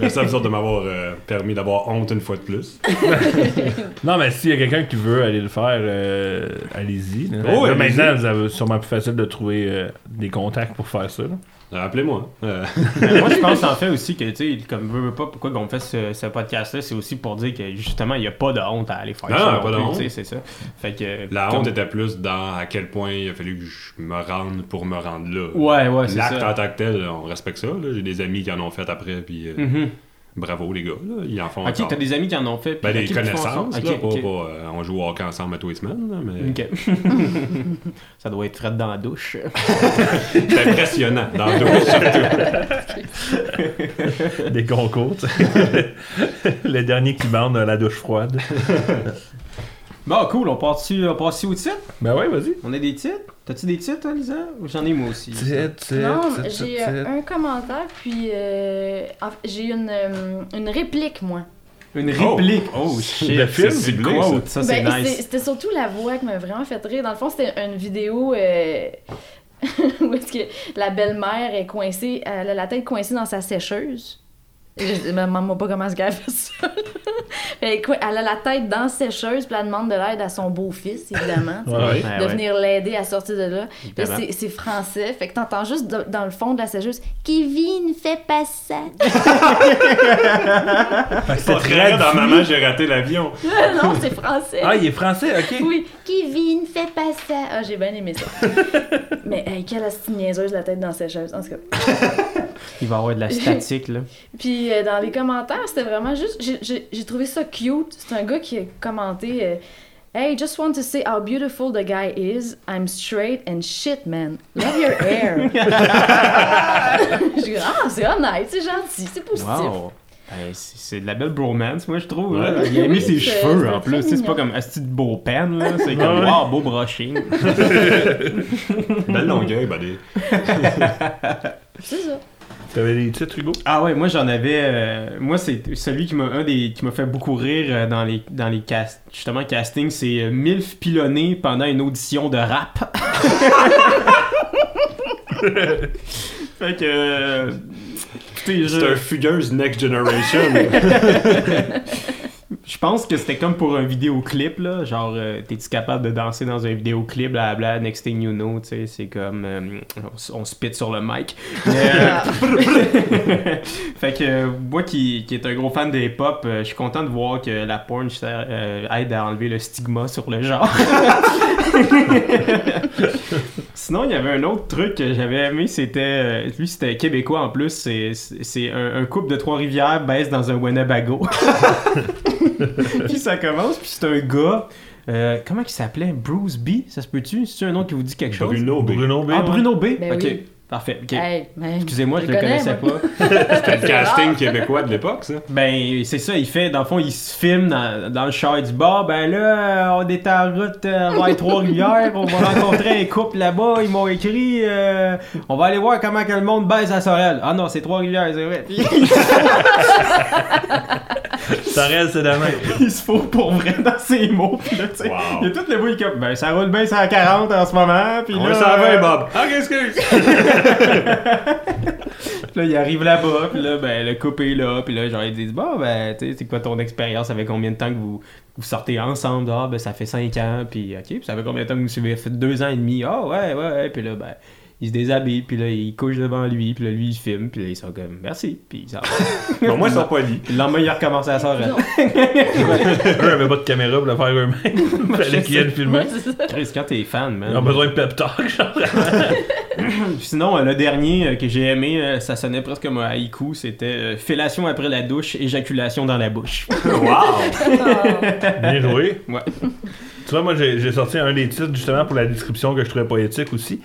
[SPEAKER 6] Merci à vous autres de m'avoir euh, permis d'avoir honte une fois de plus.
[SPEAKER 3] Non, mais s'il y a quelqu'un qui veut aller le faire, euh, allez-y.
[SPEAKER 6] Oh,
[SPEAKER 3] Là,
[SPEAKER 6] allez-y.
[SPEAKER 3] maintenant, vous avez sûrement plus facile de trouver euh, des contacts pour faire ça. là.
[SPEAKER 6] Euh, Appelez-moi. Euh,
[SPEAKER 4] Ben, moi, je pense en fait aussi que, tu sais, comme veux, veux pas, pourquoi on fait ce, ce podcast-là, c'est aussi pour dire que justement, il n'y a pas de honte à aller faire
[SPEAKER 6] Non,
[SPEAKER 4] ça.
[SPEAKER 6] non, pas de honte.
[SPEAKER 4] C'est ça. Fait que.
[SPEAKER 6] la
[SPEAKER 4] comme-
[SPEAKER 6] honte était plus dans à quel point il a fallu que je me rende pour me rendre là.
[SPEAKER 4] Ouais, ouais, c'est
[SPEAKER 6] L'acte
[SPEAKER 4] ça.
[SPEAKER 6] en tant que tel, on respecte ça. J'ai des amis qui en ont fait après, puis euh,
[SPEAKER 4] Mhm.
[SPEAKER 6] Bravo les gars. Là. Ils en font
[SPEAKER 4] Ok,
[SPEAKER 6] encore.
[SPEAKER 4] t'as des amis qui en ont fait.
[SPEAKER 6] Ben, des
[SPEAKER 4] qui ils font ça?
[SPEAKER 6] connaissances,
[SPEAKER 4] Ok,
[SPEAKER 6] pas,
[SPEAKER 4] ok.
[SPEAKER 6] pas, euh, on joue au hockey ensemble à tous les semaines, là, mais
[SPEAKER 4] Ok. ça doit être frais dans la douche.
[SPEAKER 6] c'est impressionnant dans le dos, surtout.
[SPEAKER 3] Des concours. tu sais. le dernier qui bande la douche froide.
[SPEAKER 4] Bon, cool, on part-tu on part au titre?
[SPEAKER 3] Ben ouais, vas-y.
[SPEAKER 4] On a des titres T'as-tu des titres, toi, Lisa? Ou J'en ai moi aussi?
[SPEAKER 3] Titre, titre,
[SPEAKER 5] Non,
[SPEAKER 3] titre,
[SPEAKER 5] j'ai
[SPEAKER 3] titre.
[SPEAKER 5] euh, un commentaire, puis euh, j'ai une, euh, une réplique, moi.
[SPEAKER 4] Une réplique. Oh, shit.
[SPEAKER 3] Le film,
[SPEAKER 4] c'est
[SPEAKER 6] c'est
[SPEAKER 4] quote. Ça, c'est
[SPEAKER 5] Ben,
[SPEAKER 4] nice.
[SPEAKER 5] C'était surtout la voix qui m'a vraiment fait rire. Dans le fond, c'était une vidéo euh, où est-ce que la belle-mère est coincée, elle a la tête coincée dans sa sécheuse. Je demande pas comment est-ce qu'elle fait ça. elle, a la tête dans sécheuse, puis elle demande de l'aide à son beau-fils, évidemment.
[SPEAKER 3] Ouais, ouais.
[SPEAKER 5] De venir l'aider à sortir de là. Puis c'est c'est français, fait que t'entends juste de- dans le fond de la sécheuse Kevin, fais pas ça.
[SPEAKER 6] C'est très dans. Maman, j'ai raté l'avion.
[SPEAKER 5] non, c'est français.
[SPEAKER 3] Ah, il est français, ok.
[SPEAKER 5] Oui, Kevin, fais pas ça. Ah, j'ai bien aimé ça. Mais hey, quelle astuce niaiseuse la tête dans ses chaises. En tout cas.
[SPEAKER 4] Il va y avoir de la statique, là.
[SPEAKER 5] Puis euh, dans les commentaires, c'était vraiment juste. j'ai- trouvé ça cute. C'est un gars qui a commenté euh, Hey, just want to say how beautiful the guy is. I'm straight and shit, man. Love your hair. J'ai dit, ah, c'est honnête, c'est gentil, c'est positif.
[SPEAKER 4] Wow. Hey, c'est c'est de la belle bromance, moi, je trouve.
[SPEAKER 6] Ouais.
[SPEAKER 4] là. Il a mis ses
[SPEAKER 5] C'est-
[SPEAKER 4] cheveux, en plus. C'est pas comme Asti de beau pen, là. C'est comme,
[SPEAKER 3] Ouais.
[SPEAKER 4] wow, beau brushing.
[SPEAKER 6] Belle longueuil, buddy.
[SPEAKER 5] C'est ça.
[SPEAKER 3] T'avais des titres, Hugo?
[SPEAKER 4] Ah ouais, moi j'en avais. euh, moi, c'est celui qui m'a un des qui m'a fait beaucoup rire euh, dans les dans les cast, justement casting, c'est euh, Milf pilonné pendant une audition de rap. fait que. euh, je-
[SPEAKER 6] C'est un fugueuse Next Generation.
[SPEAKER 4] Je pense que c'était comme pour un vidéoclip, là. Genre, euh, t'es-tu capable de danser dans un vidéoclip, blabla, next thing you know, tu sais, c'est comme. euh, on, on spit sur le mic. Euh, fait que, moi qui, qui est un gros fan de hip-hop, euh, je suis content de voir que la porn aide à enlever le stigma sur le genre. Sinon, il y avait un autre truc que j'avais aimé, c'était. lui, c'était québécois en plus. C'est un, un couple de Trois-Rivières baisse dans un Winnebago. puis ça commence, puis c'est un gars. euh, comment il s'appelait? Bruce B Ça se peut-tu? C'est un nom qui vous dit quelque chose?
[SPEAKER 6] Bruno B.
[SPEAKER 3] Bruno B.
[SPEAKER 4] Ah,
[SPEAKER 3] ouais.
[SPEAKER 4] Bruno B?
[SPEAKER 5] Ben
[SPEAKER 4] Ok,
[SPEAKER 5] oui.
[SPEAKER 4] parfait.
[SPEAKER 5] Hey,
[SPEAKER 4] Excusez-moi, je le
[SPEAKER 5] connais,
[SPEAKER 4] connaissais
[SPEAKER 5] moi.
[SPEAKER 4] pas.
[SPEAKER 6] C'était le casting québécois de l'époque, ça.
[SPEAKER 4] Ben, c'est ça, il fait, dans le fond, il se filme dans, dans le char, dit Bah, ben là, on est en route euh, vers Trois-Rivières, on va rencontrer un couple là-bas, ils m'ont écrit, euh, on va aller voir comment que le monde baise à Sorel. Ah non, c'est Trois-Rivières, c'est vrai.
[SPEAKER 3] Ça reste c'est demain.
[SPEAKER 4] il se faut pour vrai dans ses mots. Puis là, tu sais,
[SPEAKER 6] Wow.
[SPEAKER 4] il y a tout le bout, est comme, ben ça roule bien, c'est à 40 en ce moment. Puis
[SPEAKER 6] On
[SPEAKER 4] là,
[SPEAKER 6] s'en va,
[SPEAKER 4] euh,
[SPEAKER 6] Bob. Que
[SPEAKER 4] Puis là, il arrive là-bas, puis là, ben, le couple est là, puis là, genre, ils disent, bon, ben, tu sais, c'est quoi ton expérience, ça fait combien de temps que vous, vous sortez ensemble? Ah, ben, ça fait 5 ans, puis ok, puis ça fait combien de temps que vous suivez? Ça fait 2 ans et demi, ah, ouais, ouais, ouais, puis là, ben, il se déshabille, puis là, il couche devant lui, puis là, lui, il filme, puis là, ils sont comme, merci, puis ça va.
[SPEAKER 6] Bon, moi, ils sont polis.
[SPEAKER 4] Puis le lendemain, il a recommencé à sortir.
[SPEAKER 3] Eux avaient pas de caméra pour le faire eux-mêmes. Fallait qu'ils filmer.
[SPEAKER 5] C'est ça.
[SPEAKER 4] Chris, quand t'es fan, man.
[SPEAKER 3] Ils ont besoin de pep talk, genre.
[SPEAKER 4] Sinon, euh, le dernier euh, que j'ai aimé, euh, ça sonnait presque comme un haïku, c'était fellation après la douche, éjaculation dans la bouche.
[SPEAKER 6] Wow!
[SPEAKER 3] Bien joué.
[SPEAKER 4] Ouais.
[SPEAKER 3] Tu vois, moi, j'ai j'ai sorti un des titres justement pour la description que je trouvais poétique aussi.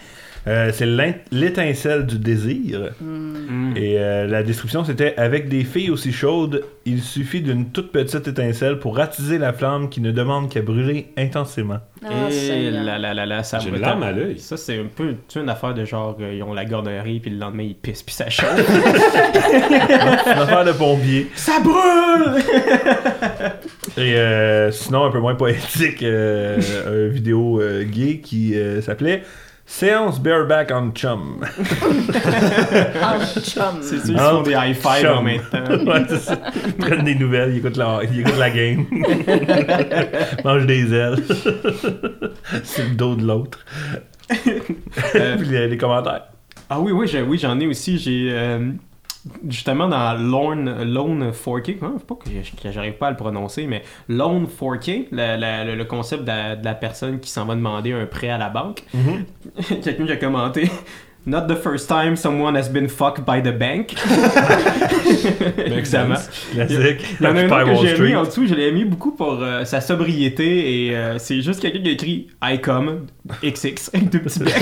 [SPEAKER 3] Euh, c'est l'étincelle du désir.
[SPEAKER 4] Mm.
[SPEAKER 3] Et euh, la description, c'était Avec des filles aussi chaudes, il suffit d'une toute petite étincelle pour attiser la flamme qui ne demande qu'à brûler intensément.
[SPEAKER 5] Ah,
[SPEAKER 4] Et là, là, là, là, ça
[SPEAKER 6] à l'œil.
[SPEAKER 4] Ça, c'est un peu une affaire de genre, euh, ils ont la gornerie, puis le lendemain, ils pissent, puis ça chauffe.
[SPEAKER 3] Une affaire de pompier.
[SPEAKER 4] ça brûle!
[SPEAKER 3] Et euh, sinon, un peu moins poétique, euh, une vidéo euh, gay qui euh, s'appelait Séance bareback on chum.
[SPEAKER 5] Ah, chum.
[SPEAKER 4] C'est sûr, ils font des high five en même temps.
[SPEAKER 3] Ouais, c'est ça. Ils prennent des nouvelles, ils écoutent la, ils écoutent la game. Mangent des ailes. c'est le dos de l'autre.
[SPEAKER 4] Euh,
[SPEAKER 3] Puis les, les commentaires.
[SPEAKER 4] Ah oui, oui, j'ai- oui, j'en ai aussi. J'ai euh, justement dans Lorne, Lone 4K, hein, pas que, j'arrive pas à le prononcer, mais Lone 4K, la- la- le, le concept de la, de la personne qui s'en va demander un prêt à la banque. Quelqu'un qui a commenté. Not the first time someone has been fucked by the bank. Évidemment.
[SPEAKER 3] Classique.
[SPEAKER 4] Il y en a un que j'ai mis en dessous, je l'ai mis beaucoup pour euh, sa sobriété et euh, c'est juste quelqu'un qui a écrit I come XX avec deux petits becs.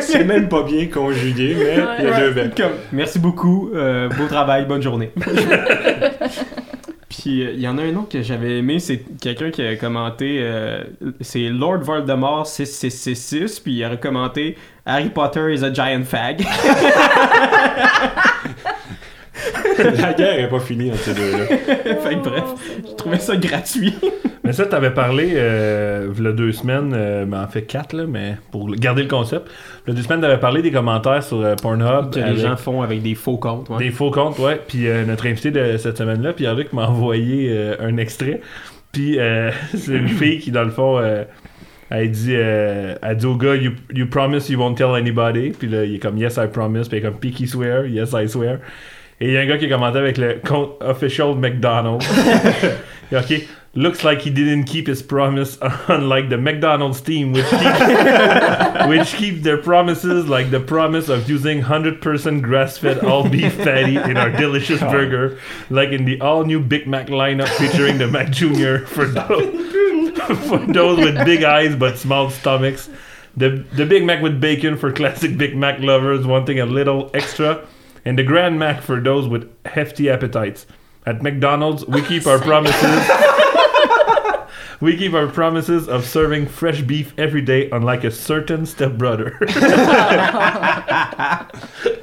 [SPEAKER 6] C'est même pas bien conjugué, mais il y a deux.
[SPEAKER 4] Comme, merci beaucoup, euh, beau travail, bonne journée. Puis euh, il y en a un autre que j'avais aimé, c'est quelqu'un qui a commenté, euh, c'est Lord Voldemort 6666, puis il a commenté Harry Potter is a giant fag.
[SPEAKER 6] La guerre est pas finie entre ces deux-là.
[SPEAKER 4] fait que bref, je trouvais ça gratuit.
[SPEAKER 3] Mais ça, t'avais parlé, euh, il y a deux semaines, euh, mais en fait quatre, là, mais pour garder le concept. Il y a deux semaines, t'avais parlé des commentaires sur euh, Pornhub.
[SPEAKER 4] que
[SPEAKER 3] avec
[SPEAKER 4] les gens font avec des faux comptes. ouais.
[SPEAKER 3] Des faux comptes, ouais. Puis euh, notre invité de cette semaine-là, Pierre-Luc, m'a envoyé euh, un extrait. Puis euh, c'est une fille qui, dans le fond, euh, elle dit, euh, elle dit au gars, you, you promise you won't tell anybody. Puis là, il est comme, yes, I promise. Puis il est comme, Peaky swear, yes, I swear. Et il y a un gars qui a commenté avec le compte official McDonald's. Ok, looks like he didn't keep his promise, unlike the McDonald's team, which keep, which keep their promises, like the promise of using 100% grass-fed all beef patty in our delicious burger, like in the all-new Big Mac lineup featuring the Mac Jr. for those, for those with big eyes but small stomachs. The, the Big Mac with bacon for classic Big Mac lovers wanting a little extra, and the Grand Mac for those with hefty appetites. At McDonald's, we keep our promises. we keep our promises of serving fresh beef every day, unlike a certain stepbrother.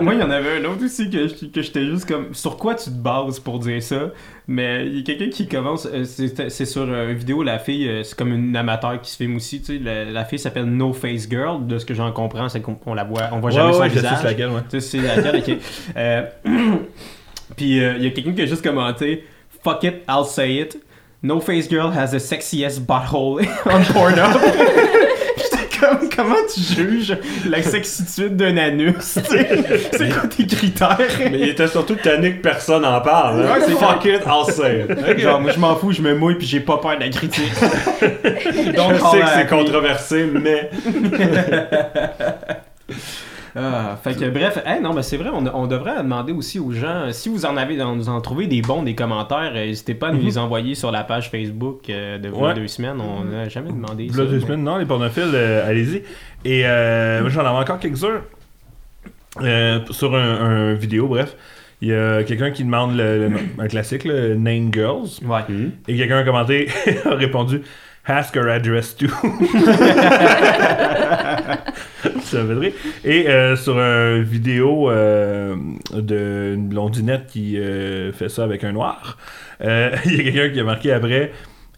[SPEAKER 4] Moi, il y en avait un autre aussi que, je- que j'étais juste comme. Sur quoi tu te bases pour dire ça? Mais il y a quelqu'un qui commence. euh, c'est sur euh, une vidéo, la fille, euh, c'est comme une amateur qui se filme aussi. Tu sais, la, la fille s'appelle No Face Girl. De ce que j'en comprends, c'est qu'on on la voit, on voit jamais son
[SPEAKER 3] je sais
[SPEAKER 4] visage.
[SPEAKER 3] c'est laquelle, ouais.
[SPEAKER 4] Tu sais, c'est laquelle, ok. Euh, Puis euh, il y a quelqu'un qui a juste commenté Fuck it, I'll say it. No Face Girl has the sexiest butthole on Pornhub. Comme, comment tu juges la sexitude d'un anus? C'est quoi tes critères?
[SPEAKER 6] Mais il était surtout tanné que personne en parle. hein.
[SPEAKER 4] Ouais, c'est
[SPEAKER 6] Fuck it, I'll say it.
[SPEAKER 4] Genre, moi je m'en fous, je me mouille puis j'ai pas peur de la critique. Donc,
[SPEAKER 6] Je sais que c'est controversé, mais
[SPEAKER 4] Ah, fait que bref, hey, non, mais c'est vrai, on, on devrait demander aussi aux gens, si vous en avez, vous en trouvez des bons, des commentaires, euh, n'hésitez pas à nous les envoyer sur la page Facebook euh, de
[SPEAKER 3] Ouais.
[SPEAKER 4] deux semaines. On n'a jamais demandé
[SPEAKER 3] Là,
[SPEAKER 4] ça.
[SPEAKER 3] deux
[SPEAKER 4] mais-
[SPEAKER 3] semaines, non, les pornophiles, euh, allez-y. Et euh, moi, j'en avais encore quelques-uns euh, sur un, un vidéo, bref. Il y a quelqu'un qui demande le, le- un classique, le Name Girls.
[SPEAKER 4] Ouais.
[SPEAKER 3] Et quelqu'un a commenté, a répondu Ask her address too. ça rire. Et euh, sur une vidéo euh, d'une blondinette qui euh, fait ça avec un noir, euh, il y a quelqu'un qui a marqué après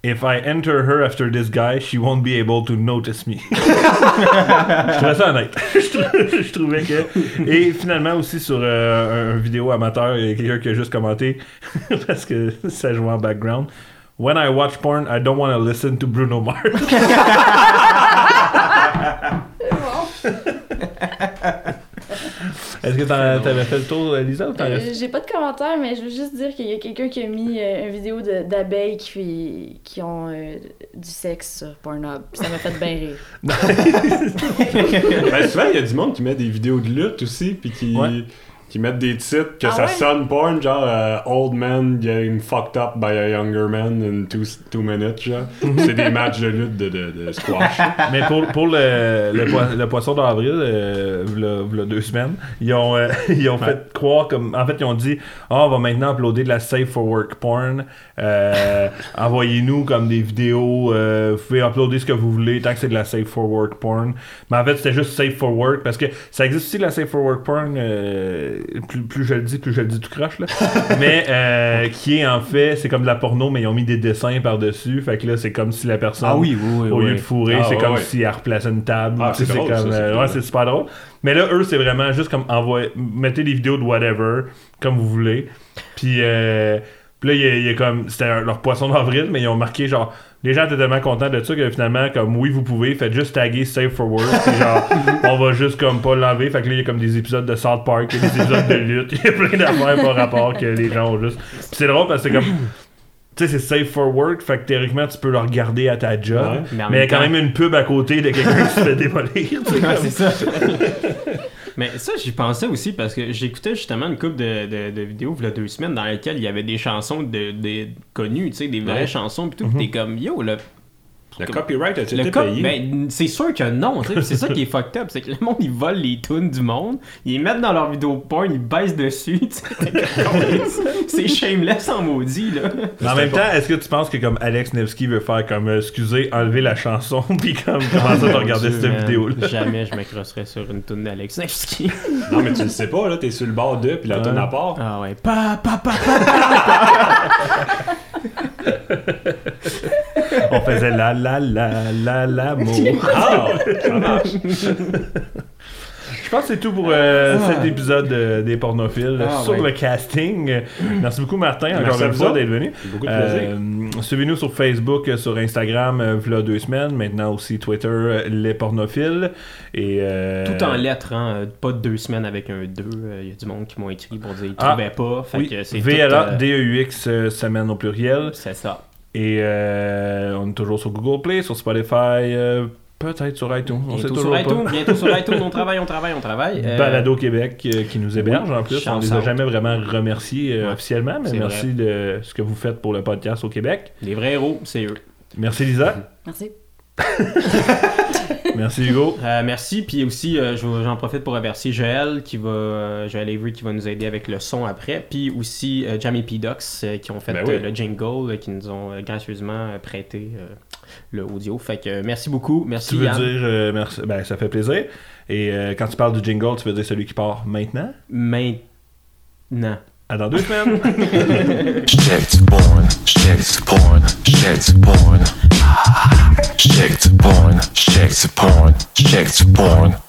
[SPEAKER 3] If I enter her after this guy, she won't be able to notice me. je trouvais ça honnête. je, trou- je trouvais que. Et finalement aussi sur euh, un vidéo amateur, il y a quelqu'un qui a juste commenté parce que ça joue en background. When I watch porn, I don't want to listen to Bruno Mars. Est-ce que t'en- t'avais fait le tour, Lisa, ou t'en
[SPEAKER 5] Euh, J'ai pas de commentaire, mais je veux juste dire qu'il y a quelqu'un qui a mis euh, une vidéo d'abeilles qui, qui ont euh, du sexe sur Pornhub. Ça m'a fait bien rire.
[SPEAKER 6] Ben, souvent, il y a du monde qui met des vidéos de lutte aussi, puis qui,
[SPEAKER 3] Ouais.
[SPEAKER 6] Qui mettent des titres que
[SPEAKER 5] Ah
[SPEAKER 6] ça
[SPEAKER 5] ouais?
[SPEAKER 6] sonne porn, genre euh, Old Man getting fucked up by a younger man in two, two minutes, genre. C'est des matchs de lutte de, de, de squash.
[SPEAKER 3] Mais pour, pour le, le, poi- le poisson d'avril, euh, v'là- v'là deux semaines, ils ont, euh, ils ont fait croire comme. En fait, ils ont dit Ah, on va maintenant uploader de la Safe for Work porn. Euh, Envoyez-nous comme des vidéos. vous pouvez uploader ce que vous voulez tant que c'est de la Safe for Work porn. Mais en fait, c'était juste Safe for Work parce que ça existe aussi de la Safe for Work porn. Plus, plus je le dis, plus je le dis tout croche. Là. mais euh, qui est en fait, c'est comme de la porno, mais ils ont mis des dessins par-dessus. Fait que là, c'est comme si la personne
[SPEAKER 4] Ah oui, oui, oui.
[SPEAKER 3] au lieu de fourrer,
[SPEAKER 6] Ah,
[SPEAKER 3] c'est comme si elle replaçait une table.
[SPEAKER 6] Ah, c'est
[SPEAKER 3] comme,
[SPEAKER 6] ça,
[SPEAKER 3] euh, ouais, c'est super drôle. Mais là, eux, c'est vraiment juste comme envoyer, mettez des vidéos de whatever, comme vous voulez. Puis, euh, puis là, il y a, il y a comme, c'était leur poisson d'avril, mais ils ont marqué genre, les gens étaient tellement contents de ça que finalement, comme oui, vous pouvez, faites juste taguer Safe for Work. Puis genre, on va juste comme pas l'enlever. Fait que là, il y a comme des épisodes de South Park, il y a des épisodes de lutte, il y a plein d'affaires par rapport que les gens ont juste. Puis c'est drôle parce que c'est comme. Tu sais, c'est safe for work, fait que théoriquement, tu peux le regarder à ta job.
[SPEAKER 6] Ouais,
[SPEAKER 4] mais
[SPEAKER 3] il y a quand même une pub à côté de quelqu'un qui se fait démolir.
[SPEAKER 4] c'est ça. Mais ça, j'y pensais aussi parce que j'écoutais justement une couple de, de, de vidéos il y a deux semaines dans lesquelles il y avait des chansons de, de connues, tu sais, des vraies
[SPEAKER 6] Ouais.
[SPEAKER 4] chansons pis tout. pis T'es comme, yo, le,
[SPEAKER 6] Le copyright a-t-il
[SPEAKER 4] le
[SPEAKER 6] été
[SPEAKER 4] cop-
[SPEAKER 6] payé?
[SPEAKER 4] ben, c'est sûr que non, tu sais, pis c'est ça qui est fucked up, c'est que le monde, ils volent les tunes du monde, ils les mettent dans leur vidéo porn, ils baissent dessus, c'est shameless en maudit, là.
[SPEAKER 3] Mais en même temps, est-ce que tu penses que comme Alex Nevsky veut faire comme euh, excusez, enlever la chanson, puis comme commencer à regarder
[SPEAKER 4] Dieu,
[SPEAKER 3] cette
[SPEAKER 4] man.
[SPEAKER 3] vidéo-là?
[SPEAKER 4] Jamais je me crosserais sur une tune d'Alex Nevsky.
[SPEAKER 6] Non, mais tu le sais pas, là, t'es sur le bord d'eux, puis la tonne à part.
[SPEAKER 4] Ah ouais, pa, pa, pa, pa.
[SPEAKER 3] On faisait la la la la l'amour.
[SPEAKER 6] Ah, ça marche.
[SPEAKER 3] Je pense que c'est tout pour euh, cet épisode euh, des pornophiles
[SPEAKER 4] Ah,
[SPEAKER 3] sur
[SPEAKER 4] ouais.
[SPEAKER 3] le casting. Merci beaucoup Martin, encore
[SPEAKER 6] Merci
[SPEAKER 3] une fois d'être venu.
[SPEAKER 6] Beaucoup de plaisir.
[SPEAKER 3] Euh, Suivez-nous sur Facebook, euh, sur Instagram, euh, v'là deux semaines. Maintenant aussi Twitter, euh, les pornophiles. Et, euh,
[SPEAKER 4] Tout en lettres, hein, euh, pas de deux semaines avec un 2. Il y a du monde qui m'ont écrit pour dire qu'ils
[SPEAKER 3] Ah,
[SPEAKER 4] trouvaient pas. Fait
[SPEAKER 3] Oui,
[SPEAKER 4] que c'est
[SPEAKER 3] VLA,
[SPEAKER 4] tout, euh,
[SPEAKER 3] D-E-U-X, euh, semaine au pluriel.
[SPEAKER 4] C'est ça.
[SPEAKER 3] Et euh, on est toujours sur Google Play, sur Spotify, euh, peut-être sur iTunes. On sait
[SPEAKER 4] Bientôt
[SPEAKER 3] toujours
[SPEAKER 4] sur iTunes,
[SPEAKER 3] pas.
[SPEAKER 4] bientôt sur iTunes, on travaille, on travaille, on travaille. Euh,
[SPEAKER 3] Balado Québec euh, qui nous héberge en plus. On les a jamais vraiment remerciés euh,
[SPEAKER 4] Ouais,
[SPEAKER 3] officiellement, mais merci de ce que vous faites pour le podcast au Québec.
[SPEAKER 4] Les vrais héros, c'est eux.
[SPEAKER 3] Merci Lisa.
[SPEAKER 5] Merci.
[SPEAKER 3] merci Hugo.
[SPEAKER 4] Euh, merci, puis aussi, euh, j'en profite pour remercier Joël, qui va, euh, Joël Avery, qui va nous aider avec le son après, puis aussi euh, Jamie P. Docs, euh, qui ont fait
[SPEAKER 6] Ben oui.
[SPEAKER 4] euh, le jingle, euh, qui nous ont euh, gracieusement euh, prêté euh, le audio. Fait que euh, merci beaucoup, merci
[SPEAKER 3] Tu veux
[SPEAKER 4] Yann.
[SPEAKER 3] dire, euh, merci, ben, ça fait plaisir. Et euh, quand tu parles du jingle, tu veux dire celui qui part maintenant?
[SPEAKER 4] Maintenant.
[SPEAKER 3] À dans deux semaines?
[SPEAKER 2] Porn. Shit porn, shit porn, shit porn.